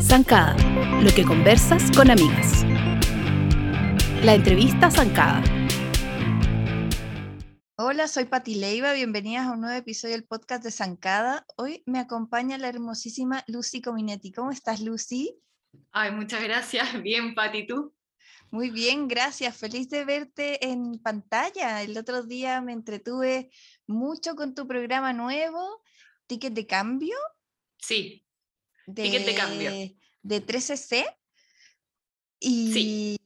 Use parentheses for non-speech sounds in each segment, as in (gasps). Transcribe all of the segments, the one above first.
Zancada, lo que conversas con amigas. La entrevista Zancada. Hola, soy Pati Leiva, bienvenidas a un nuevo episodio del podcast de Zancada. Hoy me acompaña la hermosísima Lucy Cominetti. ¿Cómo estás, Lucy? Ay, muchas gracias. (laughs) Bien, Pati, ¿tú? Muy bien, gracias. Feliz de verte en pantalla. El otro día me entretuve mucho con tu programa nuevo, Ticket de Cambio. Sí, Ticket de Cambio. De 13C. Y, Sí.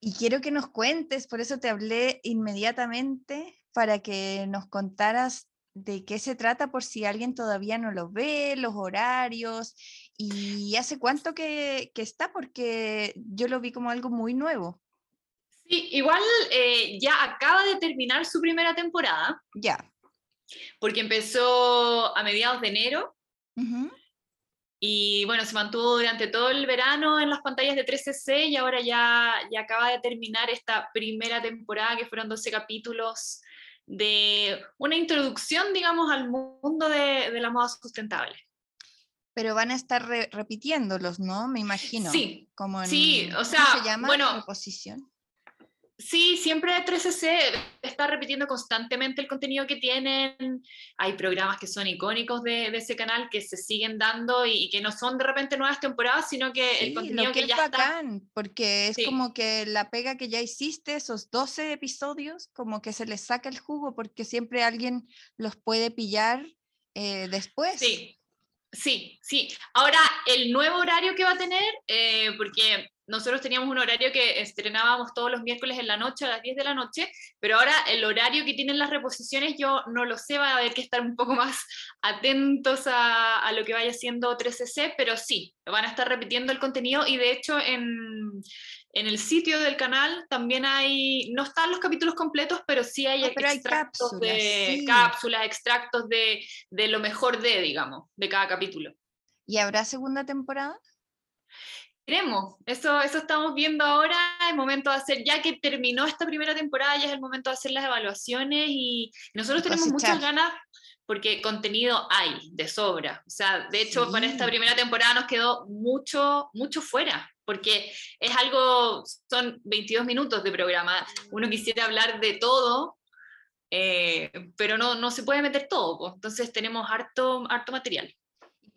y quiero que nos cuentes, por eso te hablé inmediatamente, para que nos contaras de qué se trata por si alguien todavía no lo ve, los horarios y hace cuánto que, que está, porque yo lo vi como algo muy nuevo. Sí, igual eh, ya acaba de terminar su primera temporada, Ya. porque empezó a mediados de enero y bueno, se mantuvo durante todo el verano en las pantallas de 13C y ahora ya, ya acaba de terminar esta primera temporada, que fueron 12 capítulos de una introducción, digamos, al mundo de, de la moda sustentable. Pero van a estar re- repitiéndolos, ¿no? Me imagino. Sí, Como en, sí, o ¿cómo sea, se llama? bueno, Reposición. Sí, siempre 13C está repitiendo constantemente el contenido que tienen. Hay programas que son icónicos de, de ese canal que se siguen dando y, y que no son de repente nuevas temporadas, sino que Sí, el lo contenido que que es ya está. bacán, porque es Sí. como que la pega que ya hiciste, esos 12 episodios, como que se les saca el jugo porque siempre alguien los puede pillar eh, después. Sí, sí, sí. Ahora, el nuevo horario que va a tener, eh, porque nosotros teníamos un horario que estrenábamos todos los miércoles en la noche a las 10 de la noche, pero ahora el horario que tienen las reposiciones yo no lo sé, va a haber que estar un poco más (laughs) atentos a, a lo que vaya siendo 13C, pero sí, van a estar repitiendo el contenido y de hecho en... En el sitio del canal también hay, no están los capítulos completos, pero sí hay Ah, pero hay extractos cápsulas, de sí. cápsulas, extractos de, de lo mejor de, digamos, de cada capítulo. ¿Y habrá segunda temporada? Queremos, eso, eso estamos viendo ahora, es momento de hacer, ya que terminó esta primera temporada, ya es el momento de hacer las evaluaciones y nosotros tenemos muchas cosechar. ganas porque contenido hay de sobra. O sea, de hecho, para esta Sí. primera temporada nos quedó mucho, mucho fuera, porque es algo, son 22 minutos de programa, uno quisiera hablar de todo, eh, pero no, no se puede meter todo, pues. entonces tenemos harto, harto material.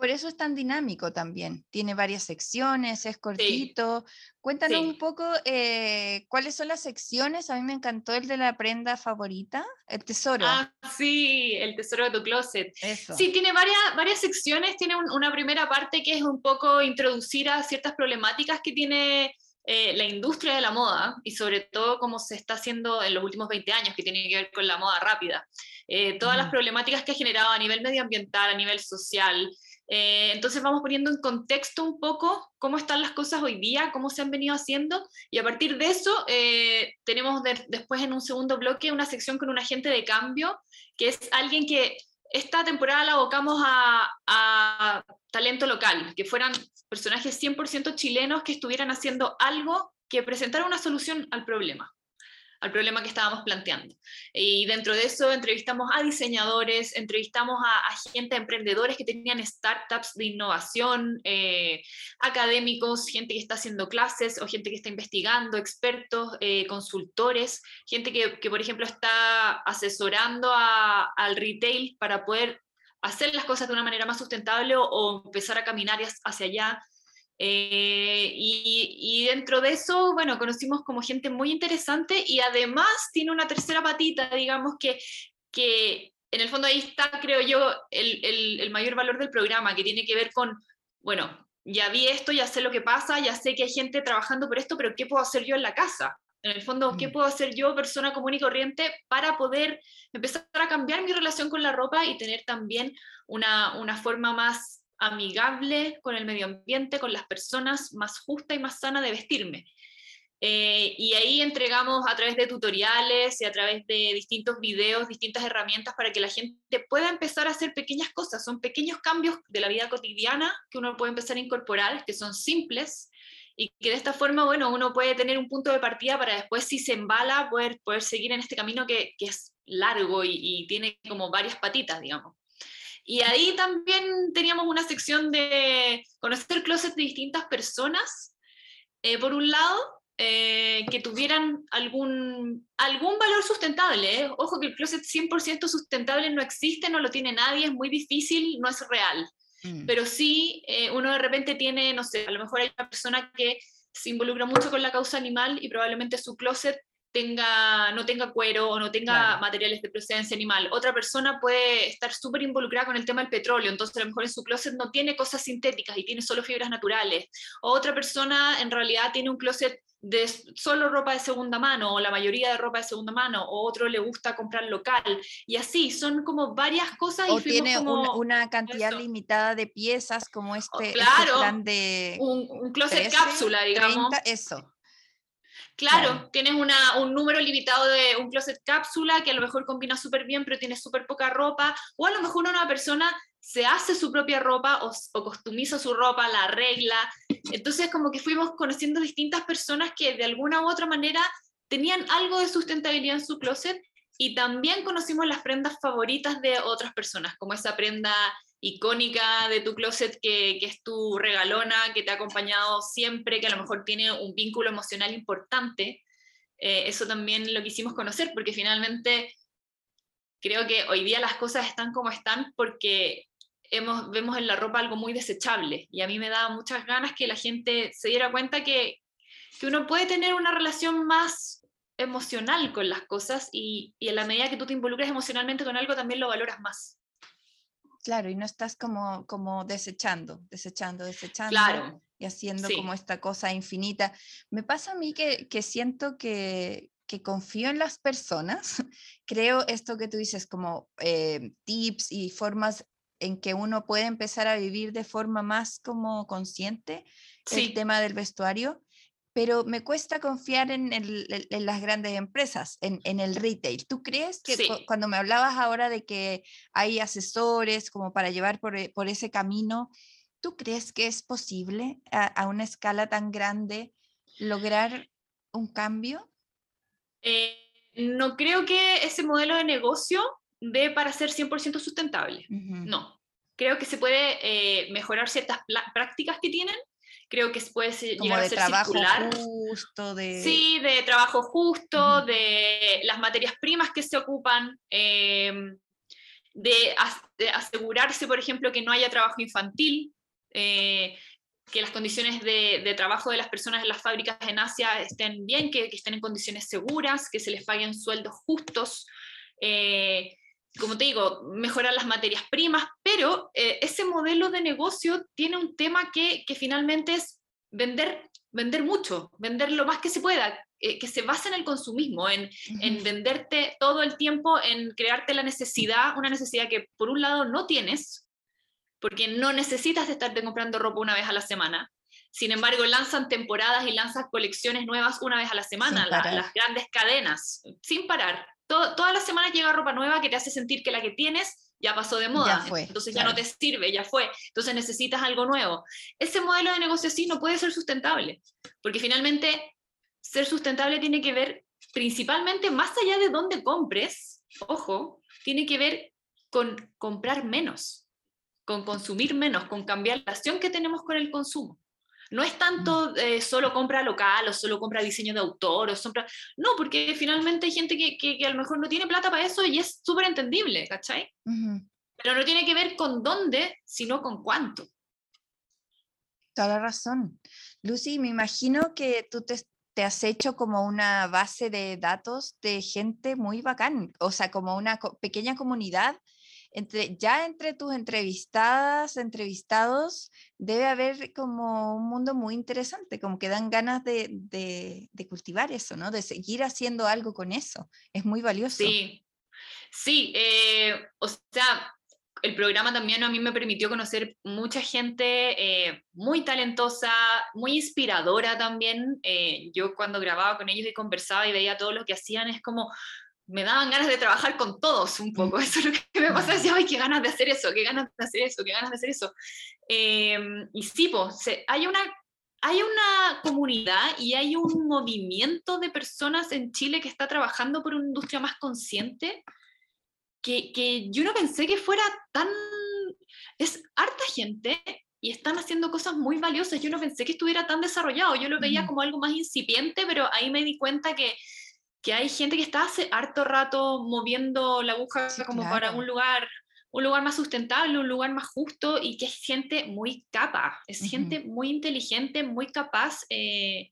Por eso es tan dinámico también. Tiene varias secciones, es cortito. Cuéntanos sí. un poco eh, cuáles son las secciones. A mí me encantó el de la prenda favorita, el tesoro. Ah, sí, el tesoro de tu closet. eso. Sí, tiene varias, varias secciones. Tiene un- una primera parte que es un poco introducir a ciertas problemáticas que tiene eh, la industria de la moda y sobre todo cómo se está haciendo en los últimos 20 años, que tiene que ver con la moda rápida. Eh, todas las Ujú. problemáticas que ha generado a nivel medioambiental, a nivel social. Eh, entonces vamos poniendo en contexto un poco cómo están las cosas hoy día, cómo se han venido haciendo y a partir de eso eh, tenemos de- después en un segundo bloque una sección con un agente de cambio, que es alguien que esta temporada la abocamos a, a talento local, que fueran personajes 100% chilenos que estuvieran haciendo algo que presentara una solución al problema al problema que estábamos planteando. Y dentro de eso entrevistamos a diseñadores, entrevistamos a, a gente, emprendedores que tenían startups de innovación, eh, académicos, gente que está haciendo clases o gente que está investigando, expertos, eh, consultores, gente que, por ejemplo, está asesorando a- al retail para poder hacer las cosas de una manera más sustentable o, empezar a caminar hacia allá. Eh, y, y dentro de eso, bueno, conocimos como gente muy interesante y además tiene una tercera patita, digamos, que, que en el fondo ahí está, creo yo, el, el, el mayor valor del programa, que tiene que ver con, bueno, ya vi esto, ya sé lo que pasa, ya sé que hay gente trabajando por esto, pero ¿qué puedo hacer yo en la casa? En el fondo, ¿qué Mm. puedo hacer yo, persona común y corriente, para poder empezar a cambiar mi relación con la ropa y tener también una, una forma más amigable con el medio ambiente, con las personas, más justa y más sana de vestirme? Eh, y ahí entregamos a través de tutoriales y a través de distintos videos, distintas herramientas para que la gente pueda empezar a hacer pequeñas cosas. Son pequeños cambios de la vida cotidiana que uno puede empezar a incorporar, que son simples y que de esta forma, bueno, uno puede tener un punto de partida para después, si se embala, poder, poder seguir en este camino que, que es largo y, tiene como varias patitas, digamos. Y ahí también teníamos una sección de conocer closets de distintas personas, eh, por un lado, eh, que tuvieran algún, algún valor sustentable. ¿eh? Ojo que el closet 100% sustentable no existe, no lo tiene nadie, es muy difícil, no es real. Mm. Pero sí, uno de repente tiene, no sé, a lo mejor hay una persona que se involucra mucho con la causa animal y probablemente su closet tenga, no tenga cuero o no tenga materiales de procedencia animal. Otra persona puede estar súper involucrada con el tema del petróleo, entonces a lo mejor en su closet no tiene cosas sintéticas y tiene solo fibras naturales. O otra persona en realidad tiene un closet de solo ropa de segunda mano o la mayoría de ropa de segunda mano o otro le gusta comprar local. Y así son como varias cosas o tiene una cantidad limitada de piezas como este, este plan de un, closet cápsula digamos. eso Claro, tienes una, un número limitado de un closet cápsula que a lo mejor combina súper bien, pero tiene súper poca ropa, o a lo mejor una persona se hace su propia ropa o, o, costumiza su ropa, la arregla. Entonces, como que fuimos conociendo distintas personas que de alguna u otra manera tenían algo de sustentabilidad en su closet y también conocimos las prendas favoritas de otras personas, como esa prenda icónica de tu closet que, que, es tu regalona, que te ha acompañado siempre, que a lo mejor tiene un vínculo emocional importante. Eh, eso también lo quisimos conocer porque finalmente creo que hoy día las cosas están como están porque hemos, vemos en la ropa algo muy desechable y a mí me da muchas ganas que la gente se diera cuenta que, que uno puede tener una relación más emocional con las cosas y, y en la medida que tú te involucras emocionalmente con algo también lo valoras más. Claro, y no estás como, como desechando, desechando, desechando y haciendo como esta cosa infinita. Me pasa a mí que, que siento que, que, confío en las personas. (laughs) Creo esto que tú dices como eh, tips y formas en que uno puede empezar a vivir de forma más como consciente el tema del vestuario pero me cuesta confiar en, las grandes empresas, en, el retail. ¿Tú crees que cuando me hablabas ahora de que hay asesores como para llevar por, eh, ese camino, ¿tú crees que es posible a, una escala tan grande lograr un cambio? Eh, no creo que ese modelo de negocio dé para ser 100% sustentable. No. Creo que se puede eh, mejorar ciertas prácticas que tienen, creo que puede llegar a ser trabajo circular. justo, de... Sí, de trabajo justo, de las materias primas que se ocupan, em, de, asegurarse, por ejemplo, que no haya trabajo infantil, eh, que las condiciones de, trabajo de las personas en las fábricas en Asia estén bien, que, estén en condiciones seguras, que se les paguen sueldos justos. Eh, como te digo, mejorar las materias primas, pero eh, ese modelo de negocio tiene un tema que, que, finalmente es vender, vender mucho, vender lo más que se pueda, eh, que se basa en el consumismo, en, en, venderte todo el tiempo, en crearte la necesidad, una necesidad que por un lado no tienes, porque no necesitas de estarte comprando ropa una vez a la semana. Sin embargo, lanzan temporadas y lanzan colecciones nuevas una vez a la semana, las grandes cadenas, sin parar todas las semanas llega ropa nueva que te hace sentir que la que tienes ya pasó de moda, entonces ya no te sirve, ya fue, entonces necesitas algo nuevo. Ese modelo de negocio así no puede ser sustentable, porque finalmente ser sustentable tiene que ver principalmente más allá de dónde compres, ojo, tiene que ver con comprar menos, con consumir menos, con cambiar la relación que tenemos con el consumo. No es tanto eh, solo compra local o solo compra diseño de autor o No, porque finalmente hay gente que, que, a lo mejor no tiene plata para eso y es súper entendible, ¿cachai? Pero no tiene que ver con dónde, sino con cuánto. Toda la razón. Lucy, me imagino que tú te, te has hecho como una base de datos de gente muy bacán, o sea, como una pequeña comunidad entre, ya entre tus entrevistadas, entrevistados, debe haber como un mundo muy interesante, como que dan ganas de, de, cultivar eso, ¿no? De seguir haciendo algo con eso. Es muy valioso. Sí, sí, eh, o sea, el programa también a mí me permitió conocer mucha gente eh, muy talentosa, muy inspiradora también. Eh, yo cuando grababa con ellos y conversaba y veía todo lo que hacían, es como, me daban ganas de trabajar con todos un poco. Eso es lo que me pasa. Decía, ay, qué ganas de hacer eso, qué ganas de hacer eso, qué ganas de hacer eso. Em, y sí, pues, hay, una, hay una comunidad y hay un movimiento de personas en Chile que está trabajando por una industria más consciente que, que yo no pensé que fuera tan... Es harta gente y están haciendo cosas muy valiosas. Yo no pensé que estuviera tan desarrollado, yo lo veía como algo más incipiente, pero ahí me di cuenta que, que hay gente que está hace harto rato moviendo la aguja como para un lugar un lugar más sustentable, un lugar más justo y que es gente muy capa, es gente muy inteligente, muy capaz eh,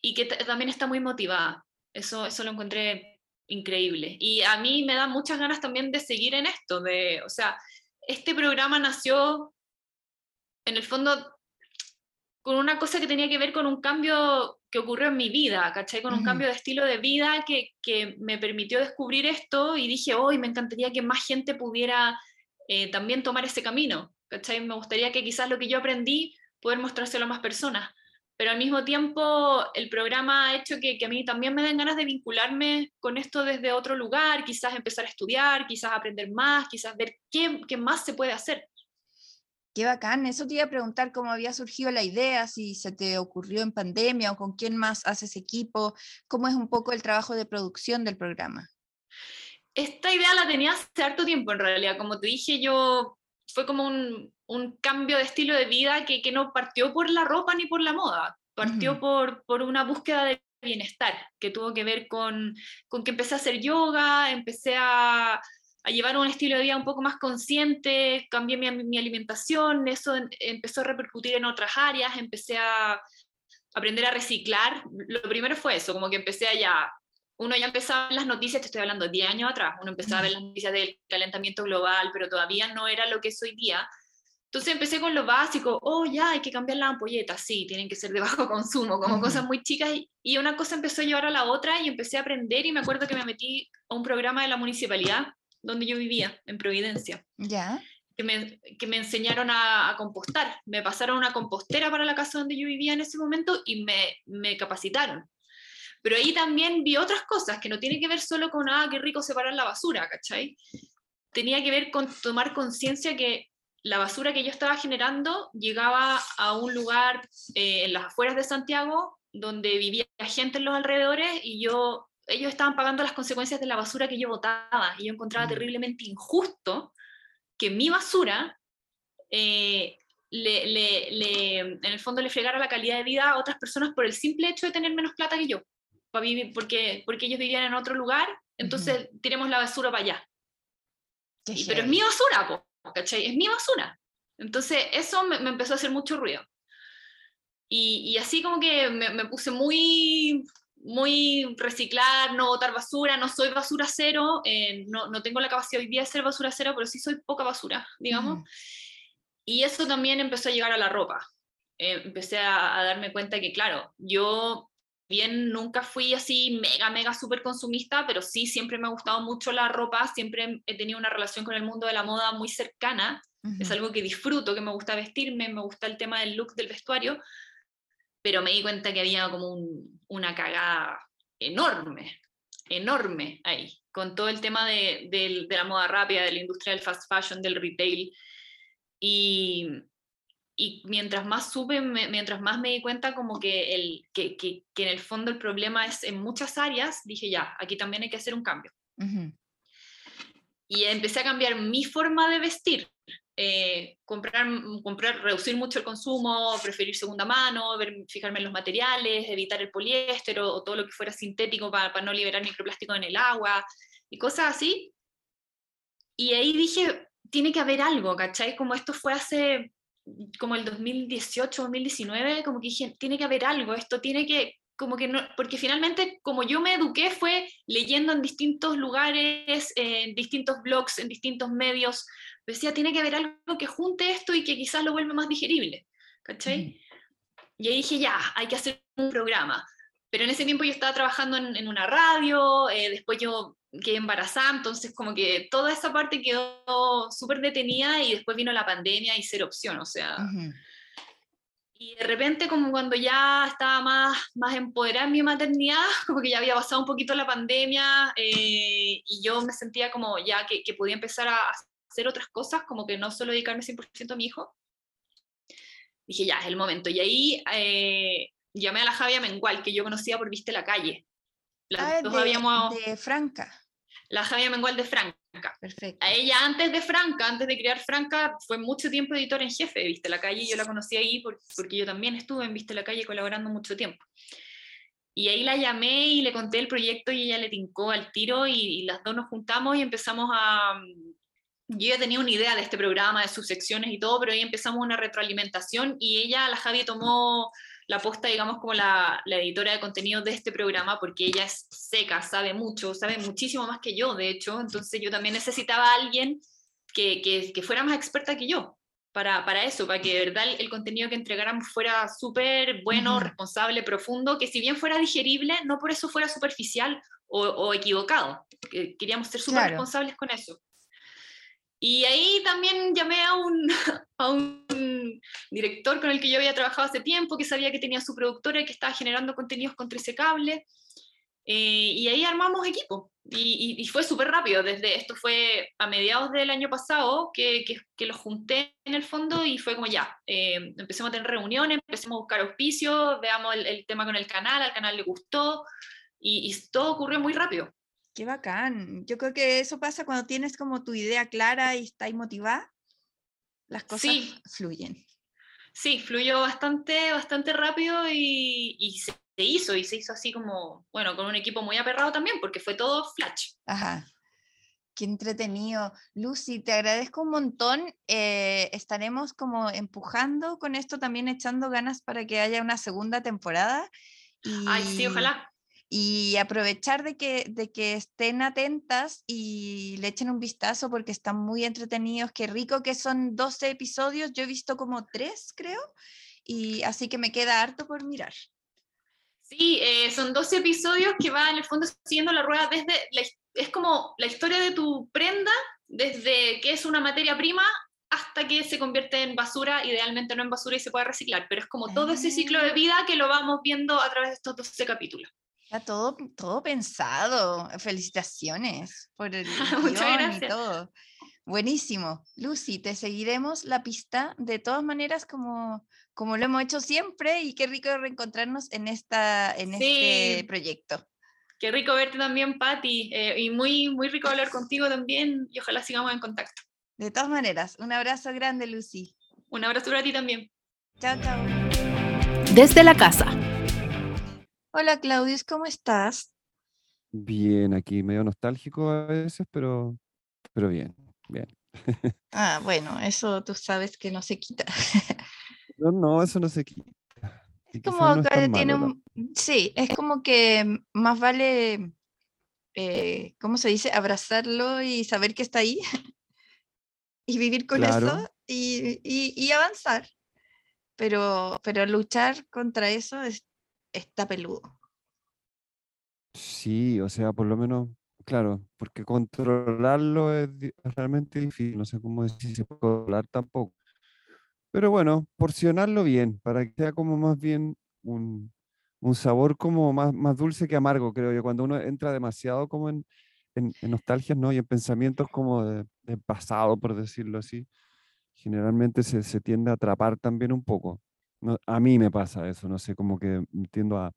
y que también está muy motivada. Eso, eso lo encontré increíble. Y a mí me da muchas ganas también de seguir en esto, de, o sea, este programa nació en el fondo con una cosa que tenía que ver con un cambio que ocurrió en mi vida, ¿cachai? Con un cambio de estilo de vida que, que, me permitió descubrir esto y dije, hoy me encantaría que más gente pudiera eh, también tomar ese camino, ¿cachai? Me gustaría que quizás lo que yo aprendí, poder mostrárselo a más personas. Pero al mismo tiempo, el programa ha hecho que, que a mí también me den ganas de vincularme con esto desde otro lugar, quizás empezar a estudiar, quizás aprender más, quizás ver qué, qué más se puede hacer. Qué bacán, eso te iba a preguntar cómo había surgido la idea, si se te ocurrió en pandemia o con quién más haces equipo, cómo es un poco el trabajo de producción del programa. Esta idea la tenía hace harto tiempo en realidad, como te dije yo, fue como un, un cambio de estilo de vida que, que, no partió por la ropa ni por la moda, partió por, por una búsqueda de bienestar, que tuvo que ver con, con que empecé a hacer yoga, empecé a, a llevar un estilo de vida un poco más consciente, cambié mi, alimentación, eso empezó a repercutir en otras áreas, empecé a aprender a reciclar. Lo primero fue eso, como que empecé a ya, uno ya empezaba las noticias, te estoy hablando 10 años atrás, uno empezaba a ver las noticias del calentamiento global, pero todavía no era lo que es hoy día. Entonces empecé con lo básico, oh ya, hay que cambiar las ampolletas, sí, tienen que ser de bajo (laughs) consumo, como cosas muy chicas, y una cosa empezó a llevar a la otra y empecé a aprender y me acuerdo que me metí a un programa de la municipalidad donde yo vivía, en Providencia. Ya. Que me, que me enseñaron a, compostar. Me pasaron una compostera para la casa donde yo vivía en ese momento y me, me capacitaron. Pero ahí también vi otras cosas que no tienen que ver solo con, ah, qué rico separar la basura, ¿cachai? Tenía que ver con tomar conciencia que la basura que yo estaba generando llegaba a un lugar eh, en las afueras de Santiago donde vivía gente en los alrededores y yo ellos estaban pagando las consecuencias de la basura que yo botaba y yo encontraba mm. terriblemente injusto que mi basura eh, le, le, en el fondo le fregara la calidad de vida a otras personas por el simple hecho de tener menos plata que yo, para vivir, porque, porque ellos vivían en otro lugar, entonces tiremos la basura para allá. pero es mi basura, ¿cachai? Es mi basura. Entonces eso me, empezó a hacer mucho ruido. Y, y así como que me, me puse muy muy reciclar, no botar basura, no soy basura cero, eh, no, no, tengo la capacidad hoy día de ser basura cero, pero sí soy poca basura, digamos. Y eso también empezó a llegar a la ropa. Eh, empecé a, darme cuenta que, claro, yo bien nunca fui así mega, mega súper consumista, pero sí siempre me ha gustado mucho la ropa, siempre he tenido una relación con el mundo de la moda muy cercana, es algo que disfruto, que me gusta vestirme, me gusta el tema del look del vestuario, pero me di cuenta que había como una cagada enorme, enorme ahí, con todo el tema de, de, la moda rápida, de la industria del fast fashion, del retail. Y, y mientras más supe, mientras más me di cuenta como que, el, que, que, que, en el fondo el problema es en muchas áreas, dije ya, aquí también hay que hacer un cambio. Y empecé a cambiar mi forma de vestir. Eh, comprar, comprar, reducir mucho el consumo, preferir segunda mano, ver, fijarme en los materiales, evitar el poliéster o, todo lo que fuera sintético para, para, no liberar microplástico en el agua y cosas así. Y ahí dije, tiene que haber algo, ¿cachai? Como esto fue hace como el 2018, 2019, como que dije, tiene que haber algo, esto tiene que, como que no, porque finalmente como yo me eduqué fue leyendo en distintos lugares, en distintos blogs, en distintos medios, decía, tiene que haber algo que junte esto y que quizás lo vuelva más digerible, ¿cachai? Y ahí dije, ya, hay que hacer un programa. Pero en ese tiempo yo estaba trabajando en, una radio, eh, después yo quedé embarazada, entonces como que toda esa parte quedó súper detenida y después vino la pandemia y ser opción, o sea... Y de repente, como cuando ya estaba más, más empoderada en mi maternidad, (laughs) como que ya había pasado un poquito la pandemia eh, y yo me sentía como ya que, que, podía empezar a hacer otras cosas, como que no solo dedicarme 100% a mi hijo, dije, ya, es el momento. Y ahí eh, llamé a la Javia Mengual, que yo conocía por Viste la Calle. Las ah, dos de, habíamos... de Franca. La Javia Mengual de Franca, Perfecto. A ella antes de Franca, antes de crear Franca, fue mucho tiempo editora en jefe de Viste la Calle, yo la conocí ahí porque yo también estuve en Viste la Calle colaborando mucho tiempo. Y ahí la llamé y le conté el proyecto y ella le tincó al tiro y, las dos nos juntamos y empezamos a... Yo ya tenía una idea de este programa, de sus secciones y todo, pero ahí empezamos una retroalimentación y ella, la Javi, tomó la posta, digamos, como la, la, editora de contenido de este programa, porque ella es seca, sabe mucho, sabe muchísimo más que yo, de hecho, entonces yo también necesitaba a alguien que, que, que fuera más experta que yo para, para, eso, para que de verdad el, contenido que entregáramos fuera súper bueno, responsable, profundo, que si bien fuera digerible, no por eso fuera superficial o, o equivocado. Queríamos ser súper responsables con eso. Y ahí también llamé a un, (laughs) a un director con el que yo había trabajado hace tiempo, que sabía que tenía su productora y que estaba generando contenidos con ese Cable. Eh, y ahí armamos equipo. Y, y, fue súper rápido. Desde esto fue a mediados del año pasado que, que, que los junté en el fondo y fue como ya. Eh, empecemos a tener reuniones, empecemos a buscar auspicios, veamos el, el, tema con el canal, al canal le gustó y, y todo ocurrió muy rápido. Qué bacán. Yo creo que eso pasa cuando tienes como tu idea clara y estás motivada, las cosas fluyen. Sí, fluyó bastante, bastante rápido y, y, se hizo, y se hizo así como, bueno, con un equipo muy aperrado también, porque fue todo flash. Ajá. Qué entretenido. Lucy, te agradezco un montón. Eh, estaremos como empujando con esto, también echando ganas para que haya una segunda temporada. Y... Ay, sí, ojalá y aprovechar de que, de que estén atentas y le echen un vistazo porque están muy entretenidos. Qué rico que son 12 episodios, yo he visto como 3 creo, y así que me queda harto por mirar. Sí, eh, son 12 episodios que van en el fondo siguiendo la rueda desde, es como la historia de tu prenda, desde que es una materia prima hasta que se convierte en basura, idealmente no en basura y se puede reciclar, pero es como todo ese ciclo de ah. vida que lo vamos viendo a través de estos 12 capítulos. Está todo, todo pensado. Felicitaciones por (laughs) el Muchas y todo. Buenísimo. Lucy, te seguiremos la pista de todas maneras como, como lo hemos hecho siempre y qué rico reencontrarnos en, esta, en este proyecto. Qué rico verte también, Patti, eh, y muy, muy rico hablar contigo también y ojalá sigamos en contacto. De todas maneras, un abrazo grande, Lucy. Un abrazo para ti también. Chao, chao. Desde la casa. Hola Claudius, ¿cómo estás? Bien, aquí medio nostálgico a veces, pero, pero bien, bien. (laughs) Ah, bueno, eso tú sabes que no se quita. (laughs) No, no, eso no se quita. Es como que tiene un, sí, es como que más vale, eh, ¿cómo se dice? Abrazarlo y saber que está ahí (laughs) y vivir con eso y, y, avanzar. Pero, pero luchar contra eso es está peludo. Sí, o sea, por lo menos, claro, porque controlarlo es, realmente difícil, no sé cómo decir se puede controlar tampoco. Pero bueno, porcionarlo bien, para que sea como más bien un, sabor como más, más dulce que amargo, creo yo. Cuando uno entra demasiado como en, en, nostalgias, ¿no? Y en pensamientos como de, pasado, por decirlo así, generalmente se, se, tiende a atrapar también un poco a mí me pasa eso, no sé, como que tiendo a,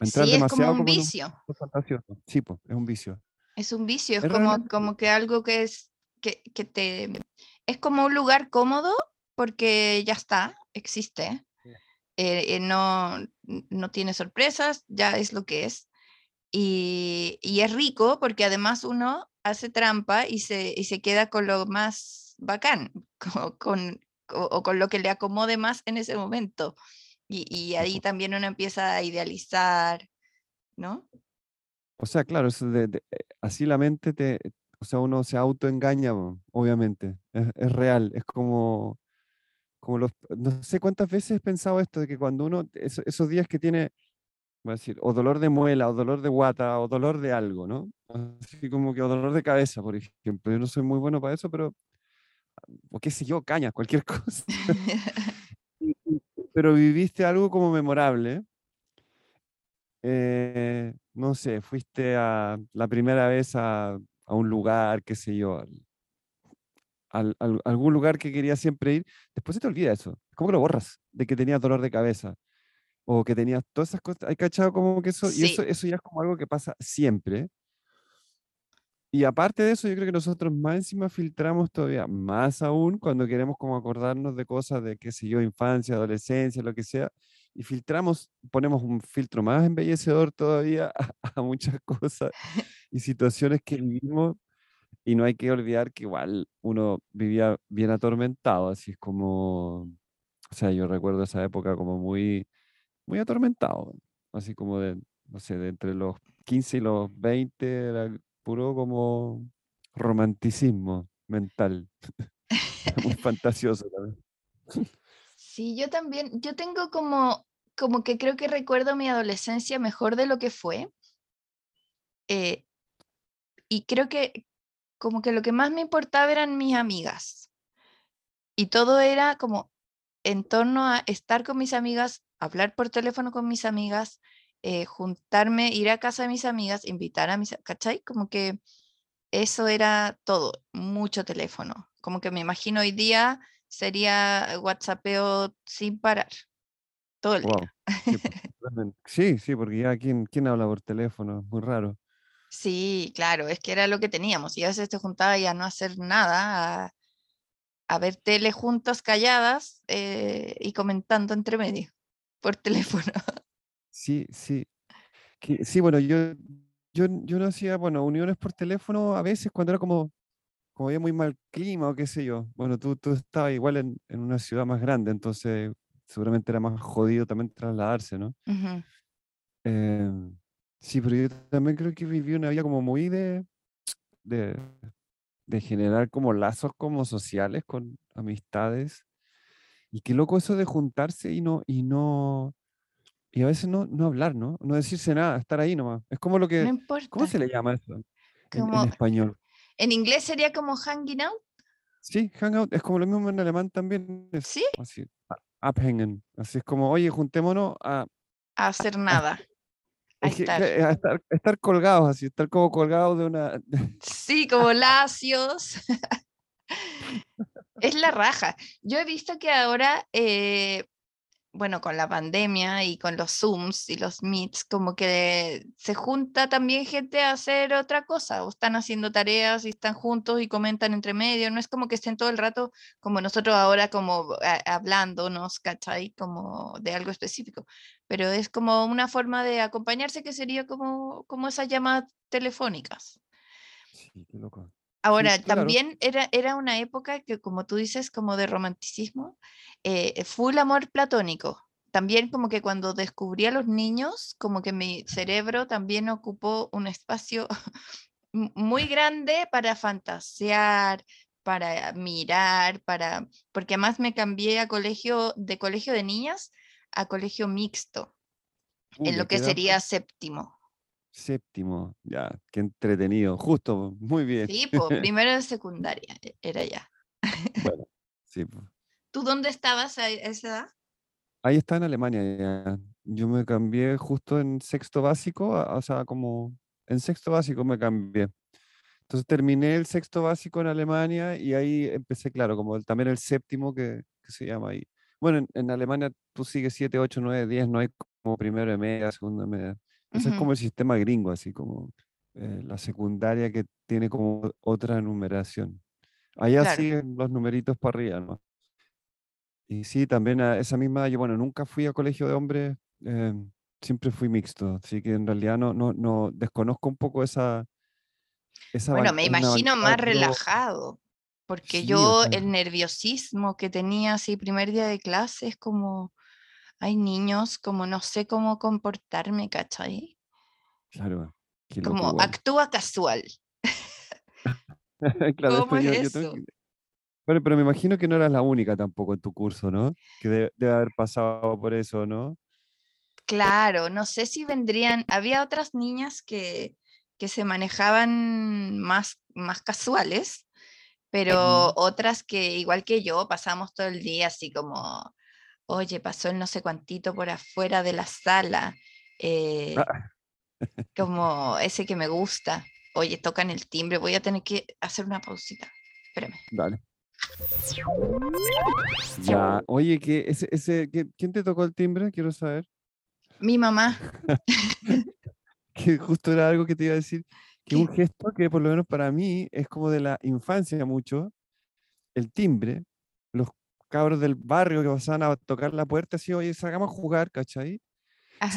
entrar demasiado como un vicio. Sí, es un vicio. Es un vicio, es, como, como que algo que es, que, que, te, es como un lugar cómodo porque ya está, existe. Eh, eh, no, no tiene sorpresas, ya es lo que es. Y, y, es rico porque además uno hace trampa y se, y se queda con lo más bacán, (laughs) con, o, con lo que le acomode más en ese momento. Y, ahí también uno empieza a idealizar, ¿no? O sea, claro, eso de, eh, así la mente te, o sea, uno se autoengaña, obviamente, es, real, es como, como los, no sé cuántas veces he pensado esto, de que cuando uno, esos días que tiene, voy a decir, o dolor de muela, o dolor de guata, o dolor de algo, ¿no? Así como que, o dolor de cabeza, por ejemplo, yo no soy muy bueno para eso, pero o qué sé yo, caña, cualquier (laughs) cosa. (laughs) Pero viviste algo como memorable. Eh, no sé, fuiste a, la primera vez a, un lugar, qué sé yo, al, algún lugar que querías siempre ir, después se te olvida eso. ¿Cómo que lo borras? De que tenías dolor de cabeza o que tenías todas esas cosas. ¿Hay cachado como que eso? Y eso, eso ya es como algo que pasa siempre. Y aparte de eso, yo creo que nosotros más encima filtramos todavía más aún cuando queremos como acordarnos de cosas de, qué sé yo, infancia, adolescencia, lo que sea, y filtramos, ponemos un filtro más embellecedor todavía (laughs) a, muchas cosas y situaciones que (laughs) vivimos, y no hay que olvidar que igual uno vivía bien atormentado, así es como, o sea, yo recuerdo esa época como muy, muy atormentado, así como de, no sé, de entre los 15 y los 20 era puro como romanticismo mental. (laughs) Muy fantasioso también. Sí, yo también, yo tengo como, como que creo que recuerdo mi adolescencia mejor de lo que fue. Eh, y creo que como que lo que más me importaba eran mis amigas. Y todo era como en torno a estar con mis amigas, hablar por teléfono con mis amigas, eh, juntarme, ir a casa de mis amigas, invitar a mis, ¿cachai? Como que eso era todo, mucho teléfono. Como que me imagino hoy día sería WhatsAppeo sin parar, todo el día. (laughs) Sí, sí, porque ya ¿quién, quién habla por teléfono, muy raro. Sí, claro, es que era lo que teníamos y a veces te juntaba y a no hacer nada, a, ver tele juntas calladas eh, y comentando entre medio por (laughs) teléfono. Sí, sí. sí, bueno, yo, yo, yo no hacía, bueno, uniones por teléfono a veces cuando era como, como había muy mal clima o qué sé yo. Bueno, tú, tú estabas igual en, en una ciudad más grande, entonces seguramente era más jodido también trasladarse, ¿no? Em, sí, pero yo también creo que viví una vida como muy de, de, de generar como lazos como sociales con amistades. Y qué loco eso de juntarse y no, y no, y a veces no, no hablar, ¿no? No decirse nada, estar ahí nomás. Es como lo que... No importa. ¿Cómo se le llama eso en, español? En inglés sería como hanging out. Sí, hangout es como lo mismo en alemán también. sí. Así, abhängen. Así es como, oye, juntémonos a... A hacer nada. A, estar. a estar, estar. colgados, así, estar como colgados de una... (laughs) Sí, como lacios. (laughs) es la raja. Yo he visto que ahora eh, bueno, con la pandemia y con los Zooms y los Meets, como que se junta también gente a hacer otra cosa, o están haciendo tareas y están juntos y comentan entre medio, no es como que estén todo el rato como nosotros ahora como hablándonos, ¿cachai? Como de algo específico, pero es como una forma de acompañarse que sería como, como esas llamadas telefónicas. Sí, qué loco. Ahora, también era, era una época que, como tú dices, como de romanticismo, eh, full amor platónico. También como que cuando descubrí a los niños, como que mi cerebro también ocupó un espacio (laughs) muy grande para fantasear, para mirar, para porque además me cambié a colegio de colegio de niñas a colegio mixto, en lo que sería séptimo. Séptimo, ya, qué entretenido, justo, muy bien. Sí, pues (laughs) primero de secundaria e, era ya. Bueno, (laughs) sí. Pues. ¿Tú dónde estabas a esa edad? Ahí está en Alemania. Yo me cambié justo en sexto básico, o sea, como en sexto básico me cambié. Entonces terminé el sexto básico en Alemania y ahí empecé, claro, como también el séptimo que, se llama ahí. Bueno, en, Alemania tú sigues 7, 8, 9, 10, no hay como primero de media, segunda de media. Ese es como el sistema gringo, así como eh, la secundaria que tiene como otra numeración. Allá siguen los numeritos para arriba, ¿no? Y sí, también a esa misma, yo bueno, nunca fui a colegio de hombres, eh, siempre fui mixto, así que en realidad no, no, no desconozco un poco esa... esa bueno, me imagino más relajado, porque yo el nerviosismo que tenía así primer día de clase es como, hay niños, como no sé cómo comportarme, ¿cachai? Claro. Como actúa casual. (laughs) claro, ¿Cómo es eso? Bueno, pero me imagino que no eras la única tampoco en tu curso, ¿no? Que debe, haber pasado por eso, ¿no? Claro, no sé si vendrían, había otras niñas que, que se manejaban más, más casuales, pero otras que igual que yo pasamos todo el día así como, oye, pasó el no sé cuantito por afuera de la sala, eh, ah. (laughs) como ese que me gusta, oye, tocan el timbre, voy a tener que hacer una pausita, espérame. Dale. Ya, oye, ¿qué, ese, ese, ¿quién te tocó el timbre? Quiero saber. Mi mamá. (laughs) que justo era algo que te iba a decir. que un gesto que por lo menos para mí es como de la infancia mucho, el timbre, cabros del barrio que pasaban a tocar la puerta, así, oye, salgamos a jugar, ¿cachai?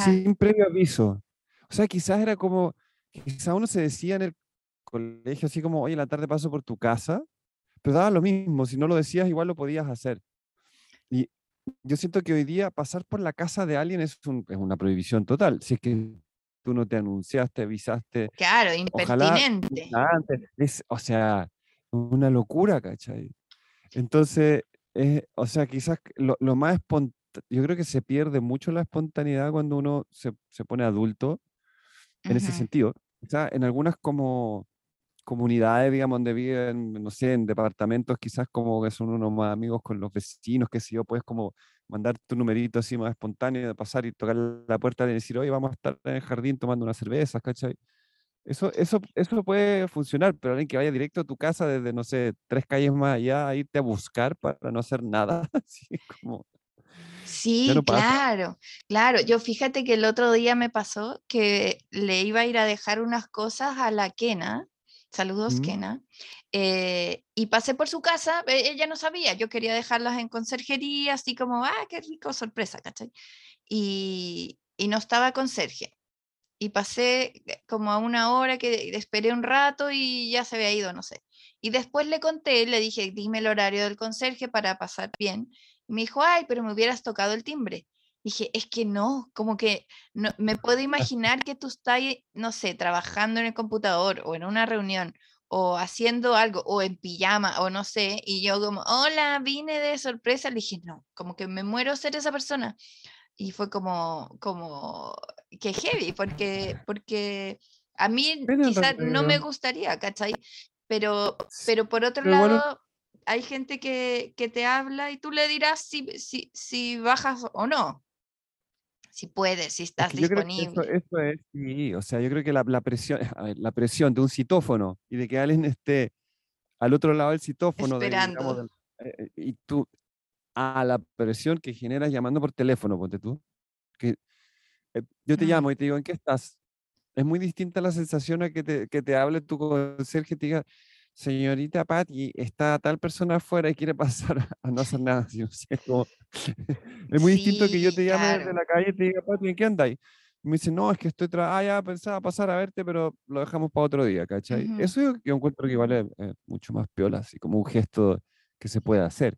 Sin previo aviso. O sea, quizás era como, quizás uno se decía en el colegio así como, oye, la tarde paso por tu casa, pero daba lo mismo, si no lo decías igual lo podías hacer. Y yo siento que hoy día pasar por la casa de alguien es, es una prohibición total. Si es que tú no te anunciaste, avisaste. Claro, impertinente. es, o sea, una locura, ¿cachai? Entonces, o sea, quizás lo, lo más espontáneo, yo creo que se pierde mucho la espontaneidad cuando uno se, se pone adulto en ese sentido. Quizás en algunas como comunidades, digamos, donde viven, no sé, en departamentos, quizás como que son unos más amigos con los vecinos, que si yo, puedes como mandar tu numerito así más espontáneo de pasar y tocar la puerta y decir, oye, vamos a estar en el jardín tomando una cerveza, ¿cachai? Eso, eso, eso puede funcionar, pero alguien que vaya directo a tu casa desde, no sé, tres calles más allá a irte a buscar para no hacer nada, (laughs) así como... Sí, claro, claro. Yo fíjate que el otro día me pasó que le iba a ir a dejar unas cosas a la Kena, saludos Kena, eh, y pasé por su casa, e, ella no sabía, yo quería dejarlas en conserjería, así como, ah, qué rico, sorpresa, ¿cachai? Y, y no estaba conserje. Y pasé eh, como a una hora que esperé un rato y ya se había ido, no sé. Y después le conté, le dije, dime el horario del conserje para pasar bien. Y me dijo, ay, pero me hubieras tocado el timbre. Dije, es que no, como que no, me puedo (laughs) imaginar que tú estás, no sé, trabajando en el computador o en una reunión o haciendo algo o en pijama o no sé, y yo como, hola, vine de sorpresa, le dije, no, como que me muero ser esa persona. Y fue como, como, que heavy, porque, porque a mí quizás no me gustaría, ¿cachai? Pero, pero por otro lado, hay gente que, que, te habla y tú le dirás si, si, si bajas o no si puedes, si estás disponible. Eso, es, sí, o sea, yo creo que la, la presión, (laughs) la presión de un citófono y de que alguien esté al otro lado del citófono, Esperando. Eh, eh, y tú, a la presión que generas llamando por teléfono, ponte tú, que yo te llamo y te digo, ¿en qué estás? Es muy distinta la sensación a que te, que te hable tu conserje y te diga, señorita Patti, está tal persona afuera y quiere pasar a no hacer nada. (laughs) (laughs) es muy distinto que yo te llame desde la calle y te diga, Patti, ¿en qué andáis? Me dice, no, es que estoy, ah, ya pensaba pasar a verte, pero lo dejamos para otro día, ¿cachai? Eso yo, yo, encuentro que vale eh, mucho más piola, así como un gesto que se puede hacer.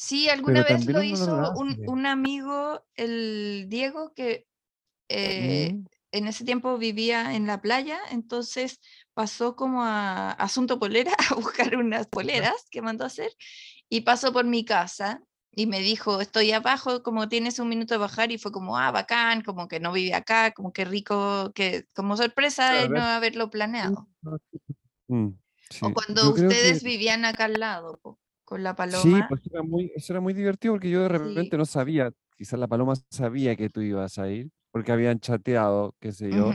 Sí, alguna vez lo hizo un, un, amigo, el Diego, que eh, mm en ese tiempo vivía en la playa, entonces pasó como a Asunto Polera (laughs) a buscar unas poleras que mandó a hacer y pasó por mi casa y me dijo, estoy abajo, como tienes un minuto de bajar y fue como, ah, bacán, como que no vive acá, como que rico, que como sorpresa de no haberlo planeado. Mm, o cuando ustedes vivían acá al lado, con la paloma. Sí, pues era muy, eso era muy divertido porque yo de repente no sabía, quizás la paloma sabía que tú ibas a ir porque habían chateado, qué sé yo,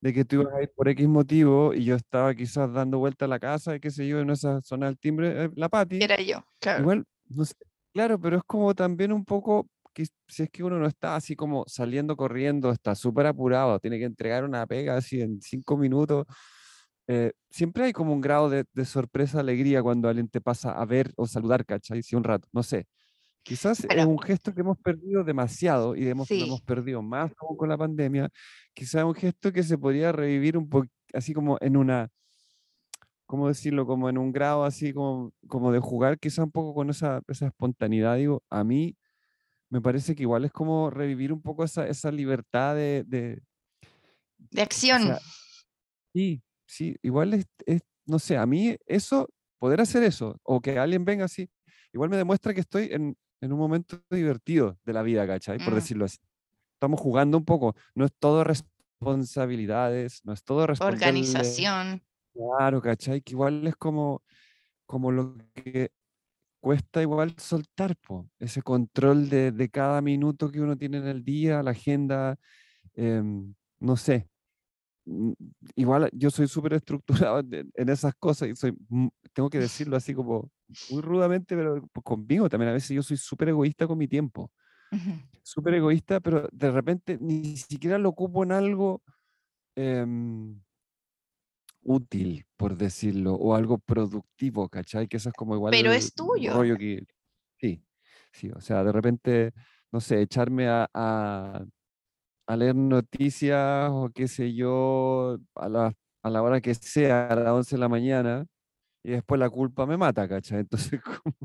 de que tú ibas a ir por X motivo y yo estaba quizás dando vuelta a la casa, qué sé yo, en esa zona del timbre, eh, la Pati. Era yo, claro. Igual, no sé, claro, pero es como también un poco que si es que uno no está así como saliendo corriendo, está súper apurado, tiene que entregar una pega así en cinco minutos. Eh, siempre hay como un grado de, de, sorpresa, alegría cuando alguien te pasa a ver o saludar, ¿cachai? Sí, un rato, no sé. Quizás es un gesto que hemos perdido demasiado y hemos, hemos perdido más con la pandemia. Quizás es un gesto que se podría revivir un poco, así como en una, ¿cómo decirlo? Como en un grado así como, como de jugar, quizás un poco con esa, esa espontaneidad. Digo, a mí me parece que igual es como revivir un poco esa, esa libertad de... De, de acción. sí, sí, igual es, es, no sé, a mí eso, poder hacer eso, o que alguien venga así, igual me demuestra que estoy en, en un momento divertido de la vida, ¿cachai? Por mm. decirlo así. Estamos jugando un poco, no es todo responsabilidades, no es todo Organización. Claro, ¿cachai? Que igual es como, como lo que cuesta igual soltar, po, ese control de, de, cada minuto que uno tiene en el día, la agenda, em, no sé, igual yo soy súper estructurado en, esas cosas y soy, tengo que (laughs) decirlo así como muy rudamente, pero conmigo también a veces yo soy súper egoísta con mi tiempo. Súper egoísta, pero de repente ni siquiera lo ocupo en algo, em, útil, por decirlo, o algo productivo, ¿cachai? Que eso es como igual. Pero es el tuyo. rollo que, sí, sí, o sea, de repente, no sé, echarme a, a, a leer noticias o qué sé yo, a la, a la hora que sea, a las 11 de la mañana, y después la culpa me mata, ¿cachai? Entonces, (laughs) como,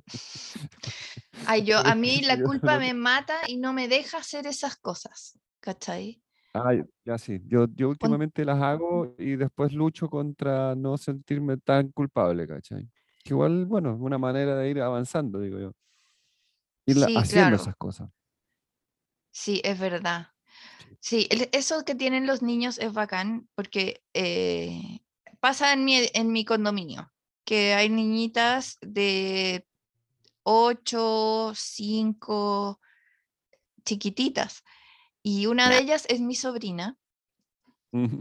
Ay, yo, a mí la culpa me mata y no me deja hacer esas cosas, ¿cachai? Ay, ya sí, yo, yo últimamente las hago y después lucho contra no sentirme tan culpable, ¿cachai? Que igual, bueno, es una manera de ir avanzando, digo yo. Ir Sí, haciendo claro. esas cosas. Sí, es verdad. Sí, eso que tienen los niños es bacán porque eh, pasa en mi, en mi condominio, que hay niñitas de 8, 5, chiquititas, y una de ellas es mi sobrina,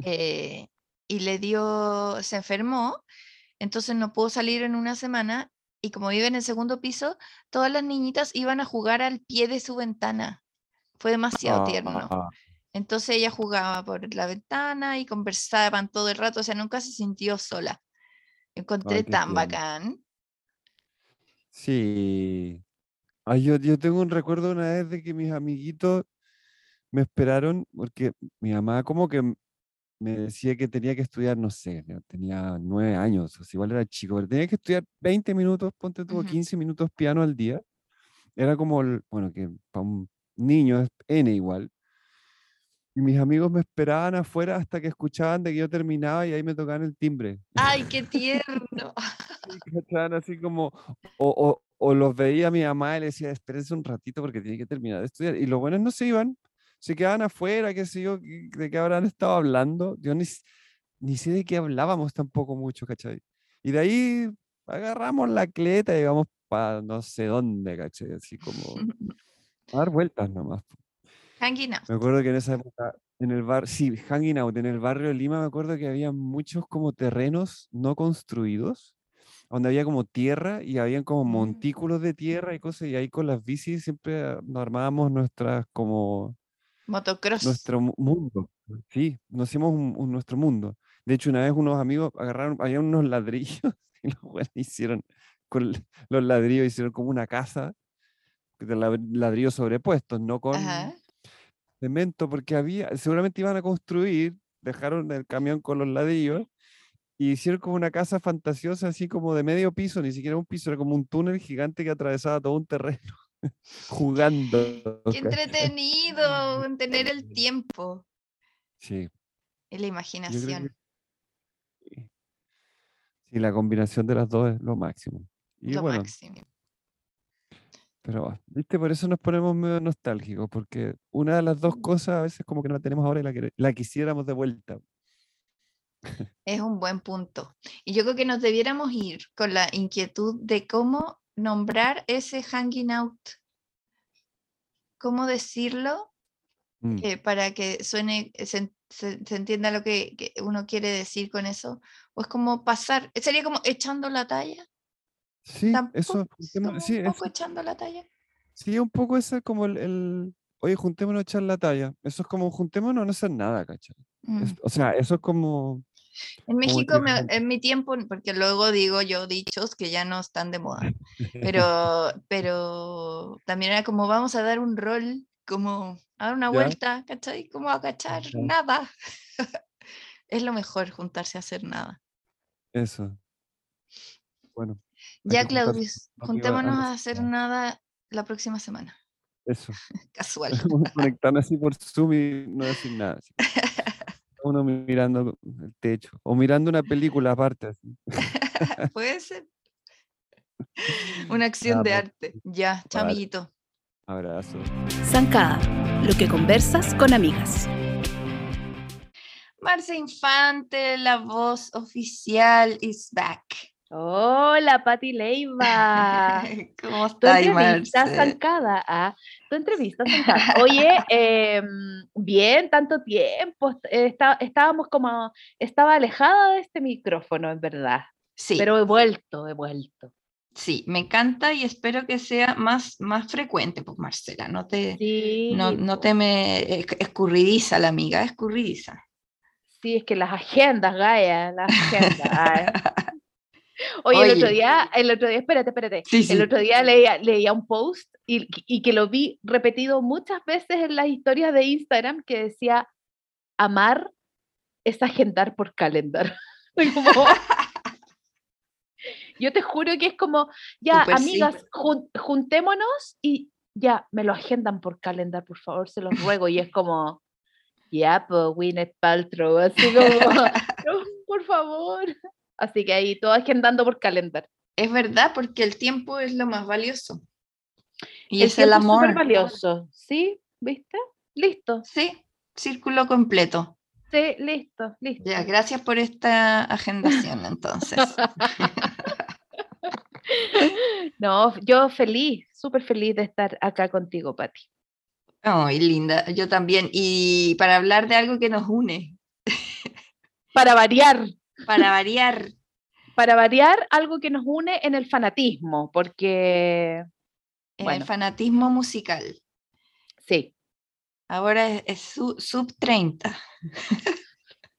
eh, y le dio, se enfermó, entonces no pudo salir en una semana, y como vive en el segundo piso, todas las niñitas iban a jugar al pie de su ventana. Fue demasiado tierno. Ah, Entonces ella jugaba por la ventana y conversaban todo el rato, o sea, nunca se sintió sola. Encontré Ay, tan tierno. bacán. sí. Ay, yo, yo tengo un recuerdo una vez de que mis amiguitos me esperaron porque mi mamá como que me decía que tenía que estudiar, no sé, tenía nueve años, o sea, igual era chico, pero tenía que estudiar 20 minutos, ponte tú, Ujú. 15 minutos piano al día. Era como, el- bueno, que para un niño es N igual. Y mis amigos me esperaban afuera hasta que escuchaban de que yo terminaba y ahí me tocaban el timbre. ¡Ay, qué tierno! (laughs) Así como, o, o, o los veía mi mamá y le decía, espérense un ratito porque tiene que terminar de estudiar. Y los buenos no se iban, se quedaban afuera, qué sé yo, de qué habrán estado hablando. Yo ni, ni sé de qué hablábamos tampoco mucho, ¿cachai? Y de ahí agarramos la cleta y íbamos para no sé dónde, ¿cachai? Así como (laughs) a dar vueltas nomás. Hanging out. Me acuerdo que en esa época, en el bar, sí, hanging out, en el barrio de Lima, me acuerdo que había muchos como terrenos no construidos, donde había como tierra y habían como Mm. montículos de tierra y cosas, y ahí con las bicis siempre ah, nos armábamos nuestras como Motocross. nuestro mu- mundo. Sí, nos hicimos un- un- nuestro mundo. De hecho, una vez unos amigos agarraron, había unos (laughs) ladrillos y los güeyes hicieron, con los ladrillos hicieron como una casa de lad- ladrillos sobrepuestos, no con Ajá. Cemento, porque había, seguramente iban a construir, dejaron el camión con los ladrillos y hicieron como una casa fantasiosa, así como de medio piso, ni siquiera un piso, era como un túnel gigante que atravesaba todo un terreno, (laughs) jugando. ¡Qué entretenido! en Tener el tiempo Sí, y la imaginación. que sí. Sí, la combinación de las dos es lo máximo. Y Lo bueno, máximo. Pero, viste, por eso nos ponemos medio nostálgicos, porque una de las dos cosas a veces como que no la tenemos ahora y la, la quisiéramos de vuelta. Es un buen punto. Y yo creo que nos debiéramos ir con la inquietud de cómo nombrar ese hanging out. ¿Cómo decirlo Mm. eh, para que suene, eh, se, se- se entienda lo que, que uno quiere decir con eso? ¿O es como pasar? ¿Sería como echando la talla? Sí, Tampoco eso, es como sí, un es- poco echando la talla. sí, un poco ese es como el, el, oye, juntémonos a echar la talla. Eso es como juntémonos a no hacer nada, ¿cachai? Es- Mm. o sea, eso es como, En México, me- en mi tiempo, porque luego digo yo dichos que ya no están de moda, pero, (laughs) pero también era como vamos a dar un rol, como a dar una Ya. vuelta, ¿cachai? Como a cachar nada. (laughs) es lo mejor juntarse a hacer nada. eso. Bueno, Ya, Claudius, juntémonos no a hacer nada. la próxima semana. eso. (laughs) Casual. (laughs) Conectarnos así por Zoom y no decir nada. así. (laughs) Uno mirando el techo o mirando una película aparte. así. Puede ser. Una acción de pues. arte. Ya, amiguito. Abrazo. Zancada, lo que conversas con amigas. Marce Infante, la voz oficial, is back. Hola, Pati Leiva. (laughs) ¿Cómo Tu estás, entrevista Marce? zancada. Ah, tu entrevista zancada. Oye, (laughs) em, bien, tanto tiempo. est- está- estábamos como, estaba alejada de este micrófono, en verdad. Sí, Pero he vuelto, he vuelto. sí, me encanta y espero que sea más, más frecuente, pues Marcela, no te, Sí, no, no te me esc- escurridiza la amiga, escurridiza. Sí, es que las agendas, Gaia, las agendas. (laughs) ay. Oye, el otro Oye. día, el otro día, espérate, espérate. Sí, sí. El otro día leía, leía un post y, y que lo vi repetido muchas veces en las historias de Instagram que decía, amar es agendar por calendar. (laughs) Como- (laughs) yo te juro que es como, ya, Súper sí. amigas, jun- juntémonos y ya, me lo agendan por calendar, por favor, se los ruego. Y es como, ya, pues, Gwyneth Paltrow, así como, (laughs) "No, por favor. Así que ahí todo agendando por calendar. Es verdad, porque el tiempo es lo más valioso. Y El es el amor. súper valioso, ¿sí? ¿Viste? Listo, Sí, círculo completo. sí, listo, listo. Ya, gracias por esta agendación entonces. (laughs) No, yo feliz, súper feliz de estar acá contigo, Pati. Ay, linda, yo también. Y para hablar de algo que nos une, Para variar, para variar, para variar algo que nos une en el fanatismo, porque en Bueno. el fanatismo musical. sí, Ahora es, es su- sub 30.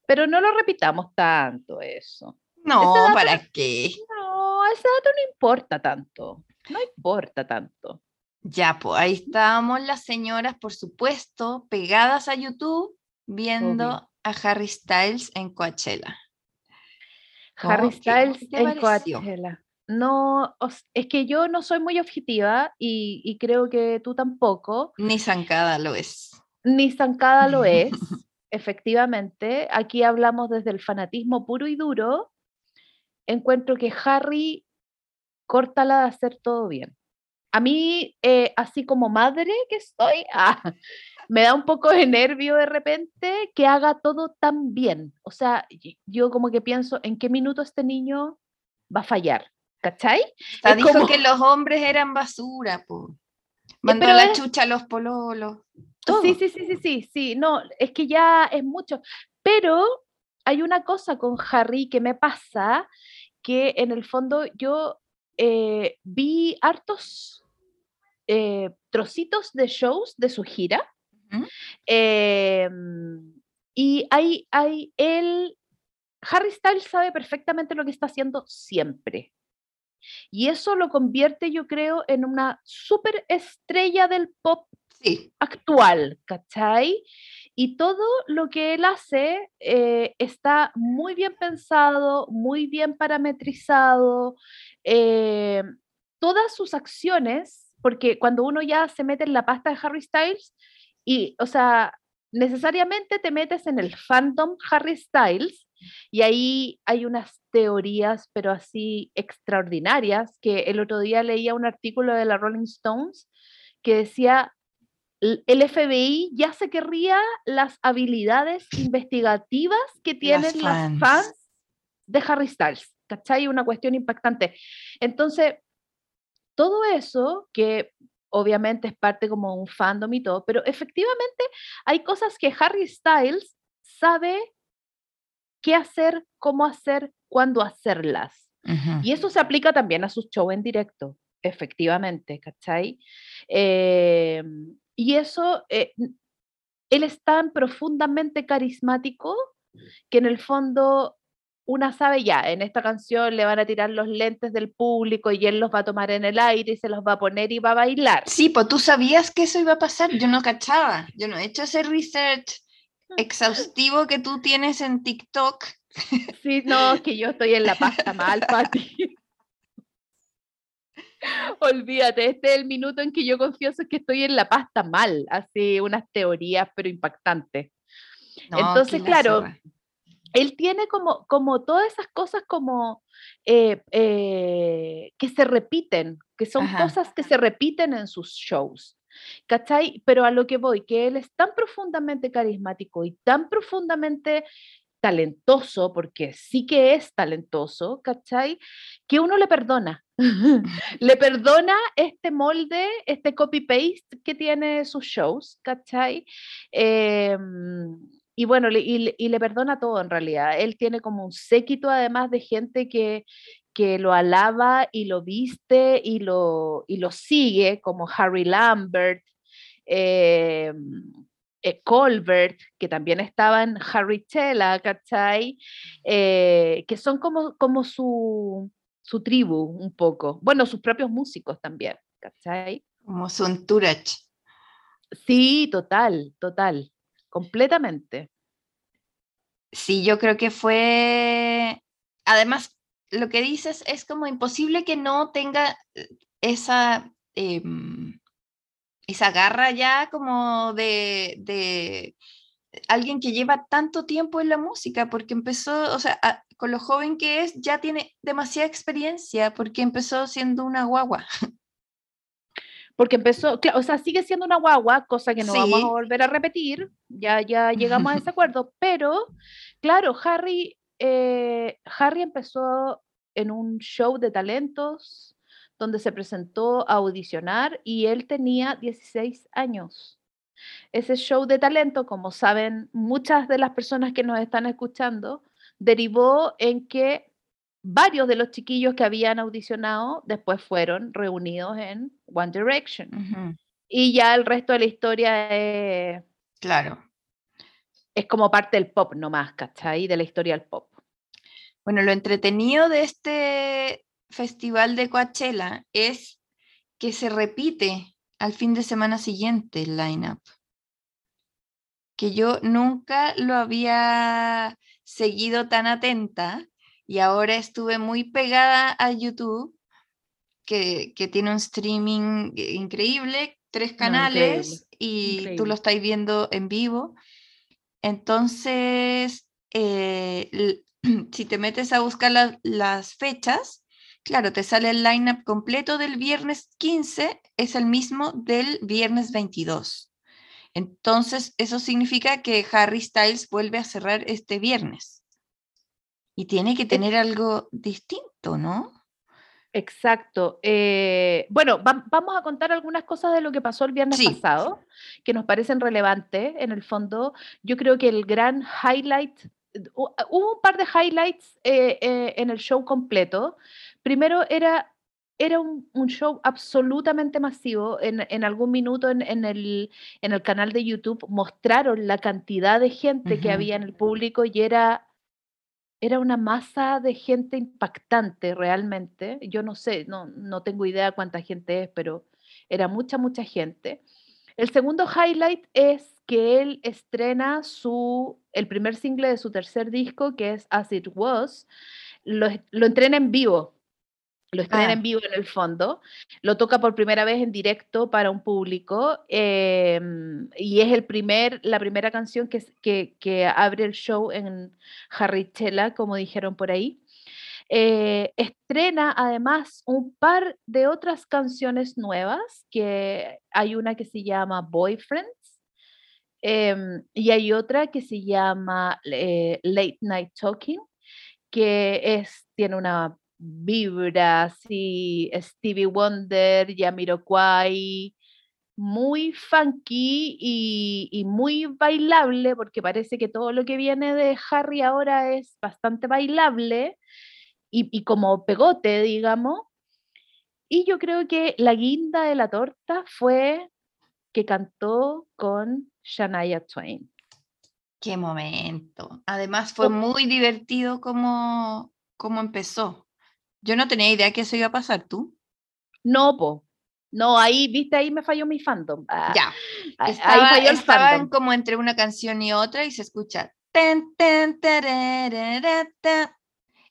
pero no lo repitamos tanto eso. No, dato- ¿para qué? No, ese dato no importa tanto, no importa tanto. Ya, pues ahí estábamos las señoras, por supuesto, pegadas a YouTube, viendo Obvio. a Harry Styles en Coachella. Harry ¿Cómo? ¿Qué- Styles en? Coachella. No, es que yo no soy muy objetiva y, y creo que tú tampoco, Ni zancada lo es. ni zancada lo es, (laughs) efectivamente. Aquí hablamos desde el fanatismo puro y duro. Encuentro que Harry córtala de hacer todo bien. A mí, eh, así como madre que soy, (laughs) ah, me da un poco de nervio de repente que haga todo tan bien. O sea, yo como que pienso, ¿en qué minuto este niño va a fallar? ¿Cachai? Hasta Es dijo como- que los hombres eran basura, po. Mandó pero la es- chucha a los pololos. Todo. Sí, sí, sí, sí, sí, sí, no, es que ya es mucho. Pero hay una cosa con Harry que me pasa, que en el fondo yo eh, vi hartos eh, trocitos de shows de su gira. Em, y hay, hay él, Harry Styles sabe perfectamente lo que está haciendo siempre. Y eso lo convierte, yo creo, en una super estrella del pop Sí, actual, ¿cachai? Y todo lo que él hace eh, está muy bien pensado, muy bien parametrizado. eh, todas sus acciones, porque cuando uno ya se mete en la pasta de Harry Styles, y, o sea, necesariamente te metes en el fandom Harry Styles, y ahí hay unas teorías, pero así extraordinarias, que el otro día leía un artículo de la Rolling Stones que decía el FBI ya se querría las habilidades investigativas que tienen las fans. fans de Harry Styles, ¿cachai? Una cuestión impactante. Entonces, todo eso, que obviamente es parte como un fandom y todo, pero efectivamente hay cosas que Harry Styles sabe qué hacer, cómo hacer, cuándo hacerlas. Y eso se aplica también a sus shows en directo, efectivamente, ¿cachai? Eh, y eso, eh, él es tan profundamente carismático que en el fondo una sabe ya, en esta canción le van a tirar los lentes del público y él los va a tomar en el aire y se los va a poner y va a bailar. Sí, pues tú sabías que eso iba a pasar. Yo no cachaba. Yo no he hecho ese research exhaustivo que tú tienes en TikTok. (laughs) Sí, no, es que yo estoy en la pasta mal, Pati. (laughs) Olvídate, este es el minuto en que yo confieso que estoy en la pasta mal, así unas teorías pero impactantes. No, Entonces, claro. Él tiene como, como todas esas cosas como eh, eh, que se repiten, que son Ajá. cosas que se repiten en sus shows. ¿Cachai? Pero a lo que voy, que él es tan profundamente carismático y tan profundamente talentoso, porque sí que es talentoso, ¿cachai? Que uno le perdona. (laughs) le perdona este molde, este copy-paste que tiene sus shows, ¿cachai? Em, y bueno, le- y, le- y le perdona todo en realidad. Él tiene como un séquito además de gente que, que lo alaba y lo viste y lo, y lo sigue, como Harry Lambert. em, eh, Colbert, que también estaba en Harry Chela, ¿cachai? Eh, que son como, como su, su tribu un poco. Bueno, sus propios músicos también, ¿cachai? Como su entourage. Sí, total, total, completamente. Sí, yo creo que fue, además, lo que dices es como imposible que no tenga eh, esa, em, esa garra ya como de, de alguien que lleva tanto tiempo en la música, porque empezó, o sea, con lo joven que es, ya tiene demasiada experiencia, porque empezó siendo una guagua. (laughs) Porque empezó, o sea, sigue siendo una guagua, cosa que no vamos a volver a repetir, ya, ya llegamos a (laughs) ese acuerdo, pero claro, Harry, eh, Harry empezó en un show de talentos donde se presentó a audicionar y él tenía 16 años. Ese show de talento, como saben muchas de las personas que nos están escuchando, derivó en que varios de los chiquillos que habían audicionado después fueron reunidos en One Direction. Y ya el resto de la historia es... Claro. Es como parte del pop nomás, ¿cachai? De la historia del pop. Bueno, lo entretenido de este festival de Coachella es que se repite al fin de semana siguiente el lineup. Que yo nunca lo había seguido tan atenta y ahora estuve muy pegada a YouTube, que, tiene un streaming increíble, tres canales y tú lo estás viendo en vivo. Entonces, eh, (clears throat) si te metes a buscar las fechas, claro, te sale el lineup completo del viernes 15, es el mismo del viernes 22. Entonces, eso significa que Harry Styles vuelve a cerrar este viernes. Y tiene que tener algo distinto, ¿no? Exacto. Eh, bueno, vamos a contar algunas cosas de lo que pasó el viernes pasado, que nos parecen relevantes en el fondo. Yo creo que el gran highlight, hubo un par de highlights eh, eh, en el show completo. Primero era, era un, show absolutamente masivo. En, algún minuto en, el, en el canal de YouTube mostraron la cantidad de gente que había en el público y era era una masa de gente impactante realmente. Yo no sé, no, no tengo idea cuánta gente es, pero era mucha, mucha gente. El segundo highlight es que él estrena su, el primer single de su tercer disco, que es As It Was. Lo, lo entrena en vivo lo estrena ah. en vivo en el fondo, lo toca por primera vez en directo para un público em, y es el primer, la primera canción que, que, que abre el show en Harrichella, como dijeron por ahí. Eh, estrena además un par de otras canciones nuevas, que hay una que se llama Boyfriends em, y hay otra que se llama eh, Late Night Talking, que es, tiene una vibra así, Stevie Wonder, Yamiroquai, muy funky y, muy bailable, porque parece que todo lo que viene de Harry ahora es bastante bailable y, como pegote, digamos. Y yo creo que la guinda de la torta fue que cantó con Shania Twain. Qué momento. Además fue muy divertido como, como empezó. Yo no tenía idea que eso iba a pasar, ¿tú? No, po. No, ahí, viste, ahí me falló mi fandom. Ah, ya. ahí falló el estaban como entre una canción y otra y se escucha. Ten, ten,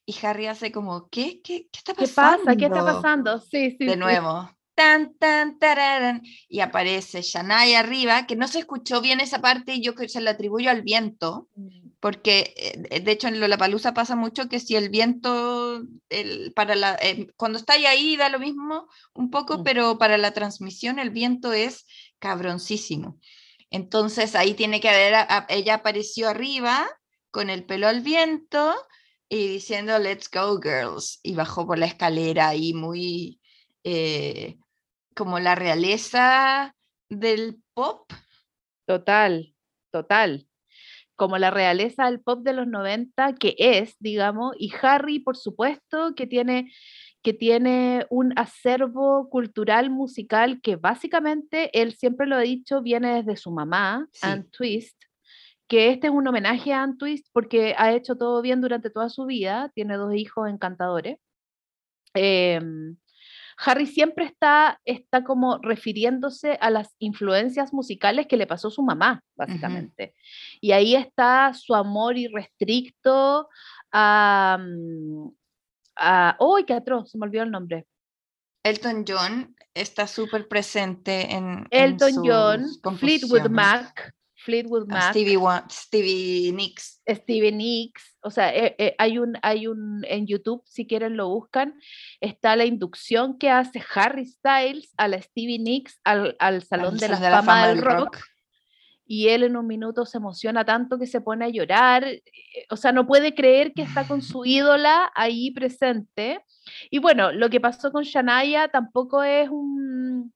y Harry hace como, ¿qué? ¿Qué, qué está pasando? ¿Qué pasa? ¿Qué está pasando? Sí, sí. De nuevo. Tan, tan, tararán, y aparece Shania arriba, que no se escuchó bien esa parte y yo se la atribuyo al viento. Porque eh, de hecho en Lollapalooza pasa mucho que si el viento, el, para la, eh, cuando está ahí da lo mismo un poco, mm. pero para la transmisión el viento es cabroncísimo. Entonces ahí tiene que haber, ella apareció arriba con el pelo al viento y diciendo let's go girls y bajó por la escalera ahí muy eh, como la realeza del pop. Total, total como la realeza del pop de los 90, que es, digamos, y Harry, por supuesto, que tiene, que tiene un acervo cultural musical que básicamente, él siempre lo ha dicho, viene desde su mamá, Sí. Ann Twist, que este es un homenaje a Ann Twist porque ha hecho todo bien durante toda su vida, tiene dos hijos encantadores. Em, Harry siempre está, está como refiriéndose a las influencias musicales que le pasó su mamá, básicamente. Y ahí está su amor irrestricto a... a ¡Uy, qué atroz! Se me olvidó el nombre. Elton John está súper presente en, en Elton sus John, Fleetwood. Mac, Fleetwood Mac, Stevie, Stevie Nicks. Stevie Nicks, o sea, eh, eh, hay un, hay un, en YouTube, si quieren lo buscan, está la inducción que hace Harry Styles a la Stevie Nicks al, al Salón al de la, Fama, del rock, y él en un minuto se emociona tanto que se pone a llorar, eh, o sea, no puede creer que está con su (sighs) ídola ahí presente. Y bueno, lo que pasó con Shania tampoco es un,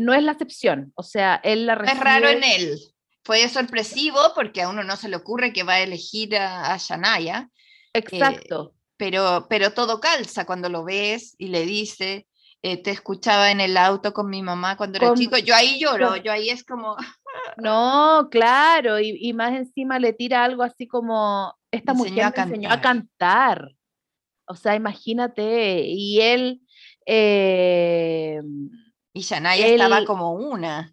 no es la excepción, o sea, él la No es raro recibe- en él. Fue sorpresivo porque a uno no se le ocurre que va a elegir a, a Shania, Exacto. pero, pero todo calza cuando lo ves y le dice, eh, te escuchaba en el auto con mi mamá cuando era Con- chico. Yo ahí lloro, yo ahí es como, No, claro, y, y más encima le tira algo así como, esta Me mujer enseñó me enseñó a cantar". O sea, imagínate, y él, eh, y Shania estaba Él- como una.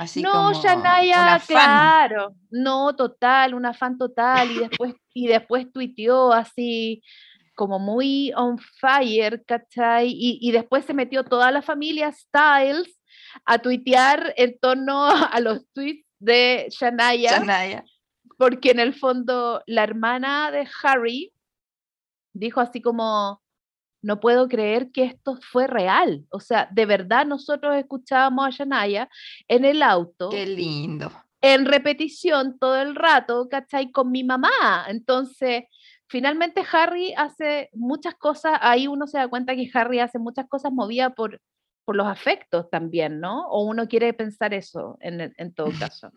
Así no, como Shania, claro, no, total, una fan total, y después, y después tuiteó así como muy on fire, ¿cachai? Y, y después se metió toda la familia Styles a tuitear en torno a los tweets de Shania. Shania. porque en el fondo la hermana de Harry dijo así como, no puedo creer que esto fue real. O sea, de verdad nosotros escuchábamos a Shania en el auto, Qué lindo. en repetición todo el rato, ¿cachai? Con mi mamá. Entonces, finalmente Harry hace muchas cosas, ahí uno se da cuenta que Harry hace muchas cosas movidas por, por los afectos también, ¿no? O uno quiere pensar eso en, en todo (laughs) caso.